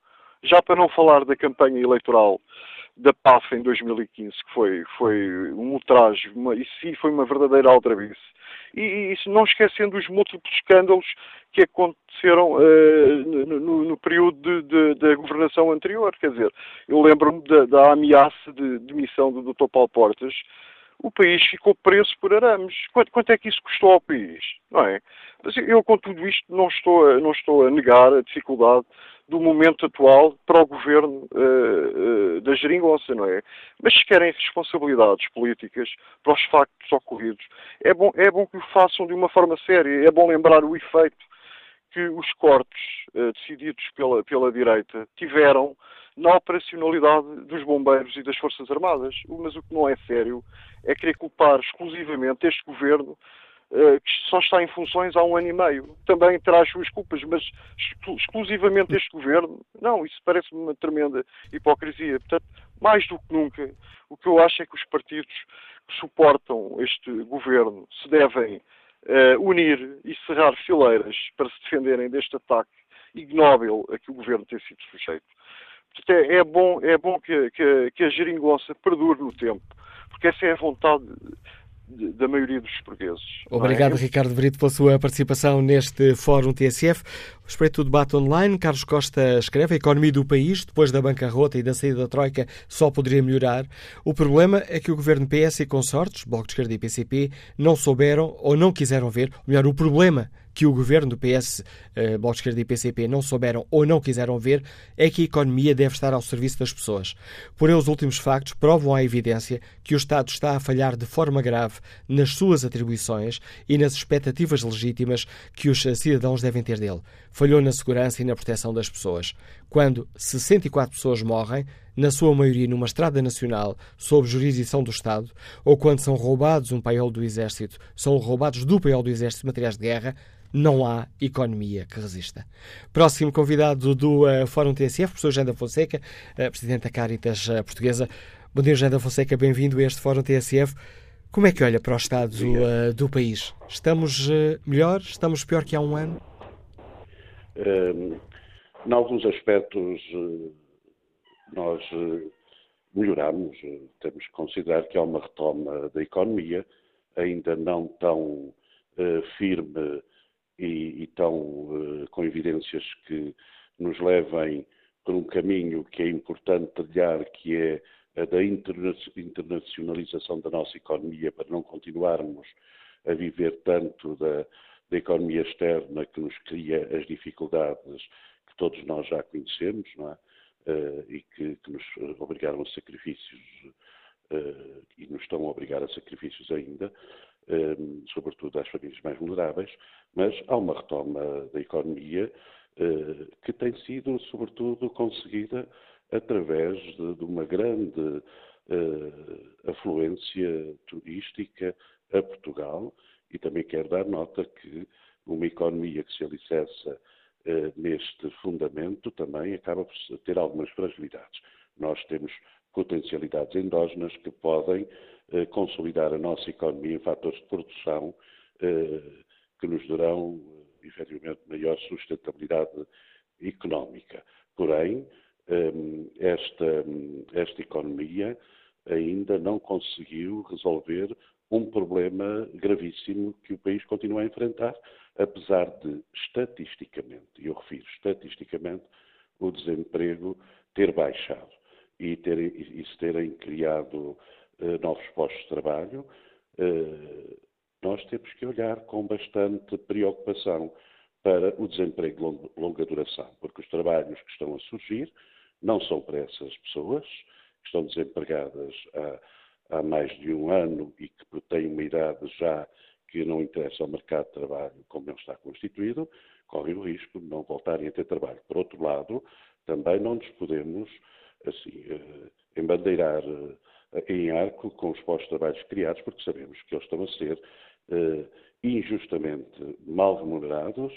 já para não falar da campanha eleitoral da PAF em 2015, que foi, foi um ultraje, e sim foi uma verdadeira aldrabice. E, e não esquecendo os múltiplos escândalos que aconteceram uh, no, no, período da governação anterior. Quer dizer, eu lembro-me da, da, ameaça de demissão do Dr. Paulo Portas. O país ficou preso por arames. Quanto, quanto, é que isso custou ao país? Não é? Mas eu, com tudo isto, não estou, a, não estou a negar a dificuldade do momento atual para o governo uh, uh, da geringonça, não é? Mas se querem responsabilidades políticas para os factos ocorridos, é bom, é bom que o façam de uma forma séria. É bom lembrar o efeito que os cortes uh, decididos pela, pela direita tiveram na operacionalidade dos bombeiros e das Forças Armadas. Mas o que não é sério é querer culpar exclusivamente este governo eh, que só está em funções há um ano e meio. Também terá as suas culpas, mas exclusivamente este governo, não, isso parece-me uma tremenda hipocrisia. Portanto, mais do que nunca, o que eu acho é que os partidos que suportam este governo se devem uh, unir e cerrar fileiras para se defenderem deste ataque ignóbil a que o governo tem sido sujeito. Portanto, é, é bom, é bom que, que, que a geringonça perdure no tempo, porque essa é a vontade da maioria dos portugueses.
É? Obrigado, é? Ricardo Brito, pela sua participação neste Fórum TSF. Respeito do debate online, Carlos Costa escreve: a economia do país, depois da bancarrota e da saída da Troika, só poderia melhorar. O problema é que o governo PS e consortes, Bloco de Esquerda e PCP, não souberam ou não quiseram ver, ou melhor, o problema que o governo do PS, eh, Bloco de Esquerda e PCP não souberam ou não quiseram ver é que a economia deve estar ao serviço das pessoas. Porém, os últimos factos provam à evidência que o Estado está a falhar de forma grave nas suas atribuições e nas expectativas legítimas que os cidadãos devem ter dele. Falhou na segurança e na proteção das pessoas. Quando 64 pessoas morrem, na sua maioria numa estrada nacional, sob jurisdição do Estado, ou quando são roubados um paiol do Exército, são roubados do paiol do Exército materiais de guerra, não há economia que resista. Próximo convidado do uh, Fórum TSF, professor Janda Fonseca, uh, Presidente da Caritas uh, Portuguesa. Bom dia, Janda Fonseca, bem-vindo a este Fórum TSF. Como é que olha para o estado do, do país? Estamos melhor? Estamos pior que há um ano?
Um, em alguns aspectos, nós melhoramos. Temos que considerar que há uma retoma da economia, ainda não tão firme e, e uh, com evidências que nos levem por um caminho que é importante trilhar, que é a da internacionalização da nossa economia, para não continuarmos a viver tanto da, da economia externa que nos cria as dificuldades que todos nós já conhecemos, não é? Uh, e que, que, nos obrigaram a sacrifícios uh, e nos estão a obrigar a sacrifícios ainda, uh, sobretudo às famílias mais vulneráveis, mas há uma retoma da economia eh, que tem sido, sobretudo, conseguida através de, de uma grande eh, afluência turística a Portugal e também quero dar nota que uma economia que se alicerça eh, neste fundamento também acaba por ter algumas fragilidades. Nós temos potencialidades endógenas que podem consolidar a nossa economia em fatores de produção que nos darão, efetivamente, maior sustentabilidade económica. Porém, esta, esta economia ainda não conseguiu resolver um problema gravíssimo que o país continua a enfrentar, apesar de, estatisticamente, e eu refiro estatisticamente, o desemprego ter baixado e, ter, e se terem criado uh, novos postos de trabalho, uh, nós temos que olhar com bastante preocupação para o desemprego de longa duração, porque os trabalhos que estão a surgir não são para essas pessoas que estão desempregadas há, há mais de um ano e que têm uma idade já que não interessa ao mercado de trabalho como ele está constituído, correm o risco de não voltarem a ter trabalho. Por outro lado, também não nos podemos assim, eh, embandeirar eh, em arco com os postos de trabalho criados, porque sabemos que eles estão a ser eh, injustamente mal remunerados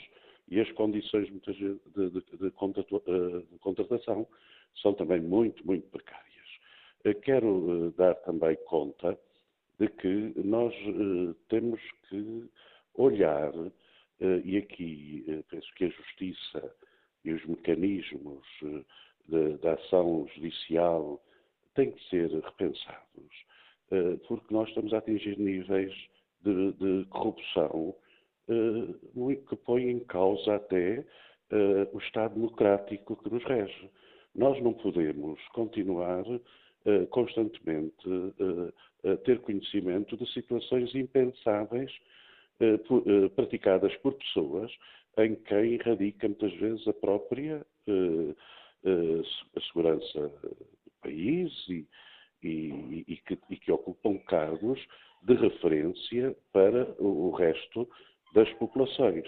e as condições de, de, de, de contratação são também muito, muito precárias. Quero dar também conta de que nós temos que olhar, e aqui penso que a justiça e os mecanismos da ação judicial têm que ser repensados, porque nós estamos a atingir níveis de, de corrupção que põe em causa até o Estado democrático que nos rege. Nós não podemos continuar constantemente a ter conhecimento de situações impensáveis por, praticadas por pessoas em quem radica muitas vezes a própria segurança do país e, e, e, que, e, que, ocupam cargos de referência para o resto das populações.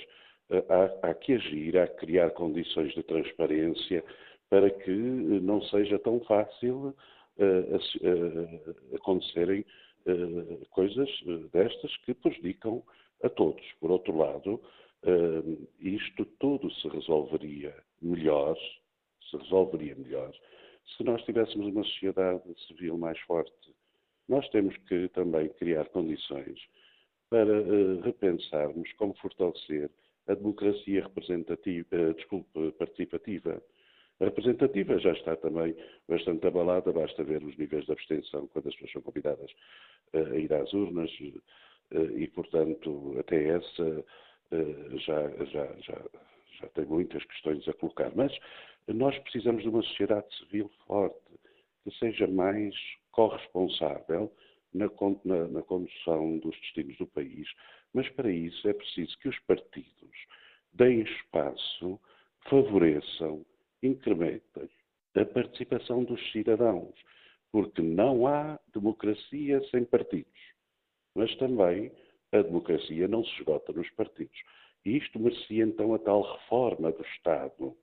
Eh, há, há que agir, há que criar condições de transparência para que eh, não seja tão fácil uh, acontecerem uh, coisas destas que prejudicam a todos. Por outro lado, isto tudo se resolveria melhor, se resolveria melhor, se nós tivéssemos uma sociedade civil mais forte. Nós temos que também criar condições para repensarmos como fortalecer a democracia representativa, desculpe, participativa. Representativa já está também bastante abalada, basta ver os níveis de abstenção quando as pessoas são convidadas uh, a ir às urnas e, portanto, até essa já, já, já, já tem muitas questões a colocar. Mas nós precisamos de uma sociedade civil forte, que seja mais corresponsável na, na, na condução dos destinos do país, mas para isso é preciso que os partidos deem espaço, favoreçam, incrementem a participação dos cidadãos, porque não há democracia sem partidos. Mas também a democracia não se esgota nos partidos. E isto merecia então a tal reforma do Estado,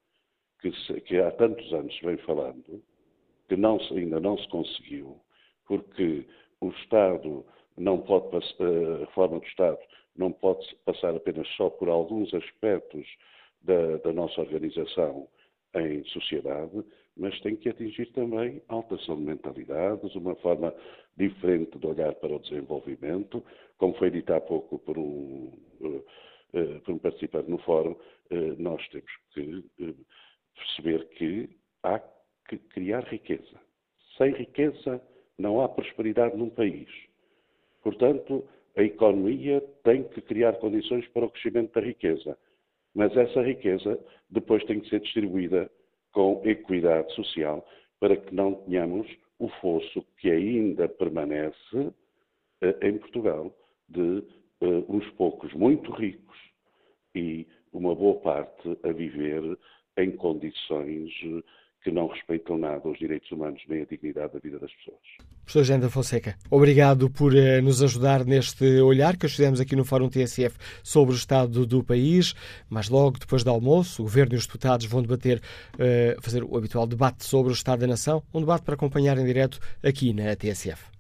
que, se, que há tantos anos se vem falando, que não, ainda não se conseguiu, porque o Estado não pode, a reforma do Estado não pode passar apenas só por alguns aspectos da, da nossa organização em sociedade, mas tem que atingir também alteração de mentalidades, uma forma diferente de olhar para o desenvolvimento, como foi dito há pouco por um, uh, por um participante no fórum, uh, nós temos que perceber que há que criar riqueza. Sem riqueza não há prosperidade num país. Portanto, a economia tem que criar condições para o crescimento da riqueza. Mas essa riqueza depois tem que ser distribuída com equidade social para que não tenhamos o fosso que ainda permanece eh, em Portugal de eh, uns poucos muito ricos e uma boa parte a viver em condições que não respeitam nada os direitos humanos nem a dignidade da vida das pessoas.
Professor Genda Fonseca, obrigado por uh, nos ajudar neste olhar que fizemos aqui no Fórum TSF sobre o estado do país. Mas logo depois do almoço, o Governo e os deputados vão debater, uh, fazer o habitual debate sobre o estado da nação, um debate para acompanhar em direto aqui na TSF.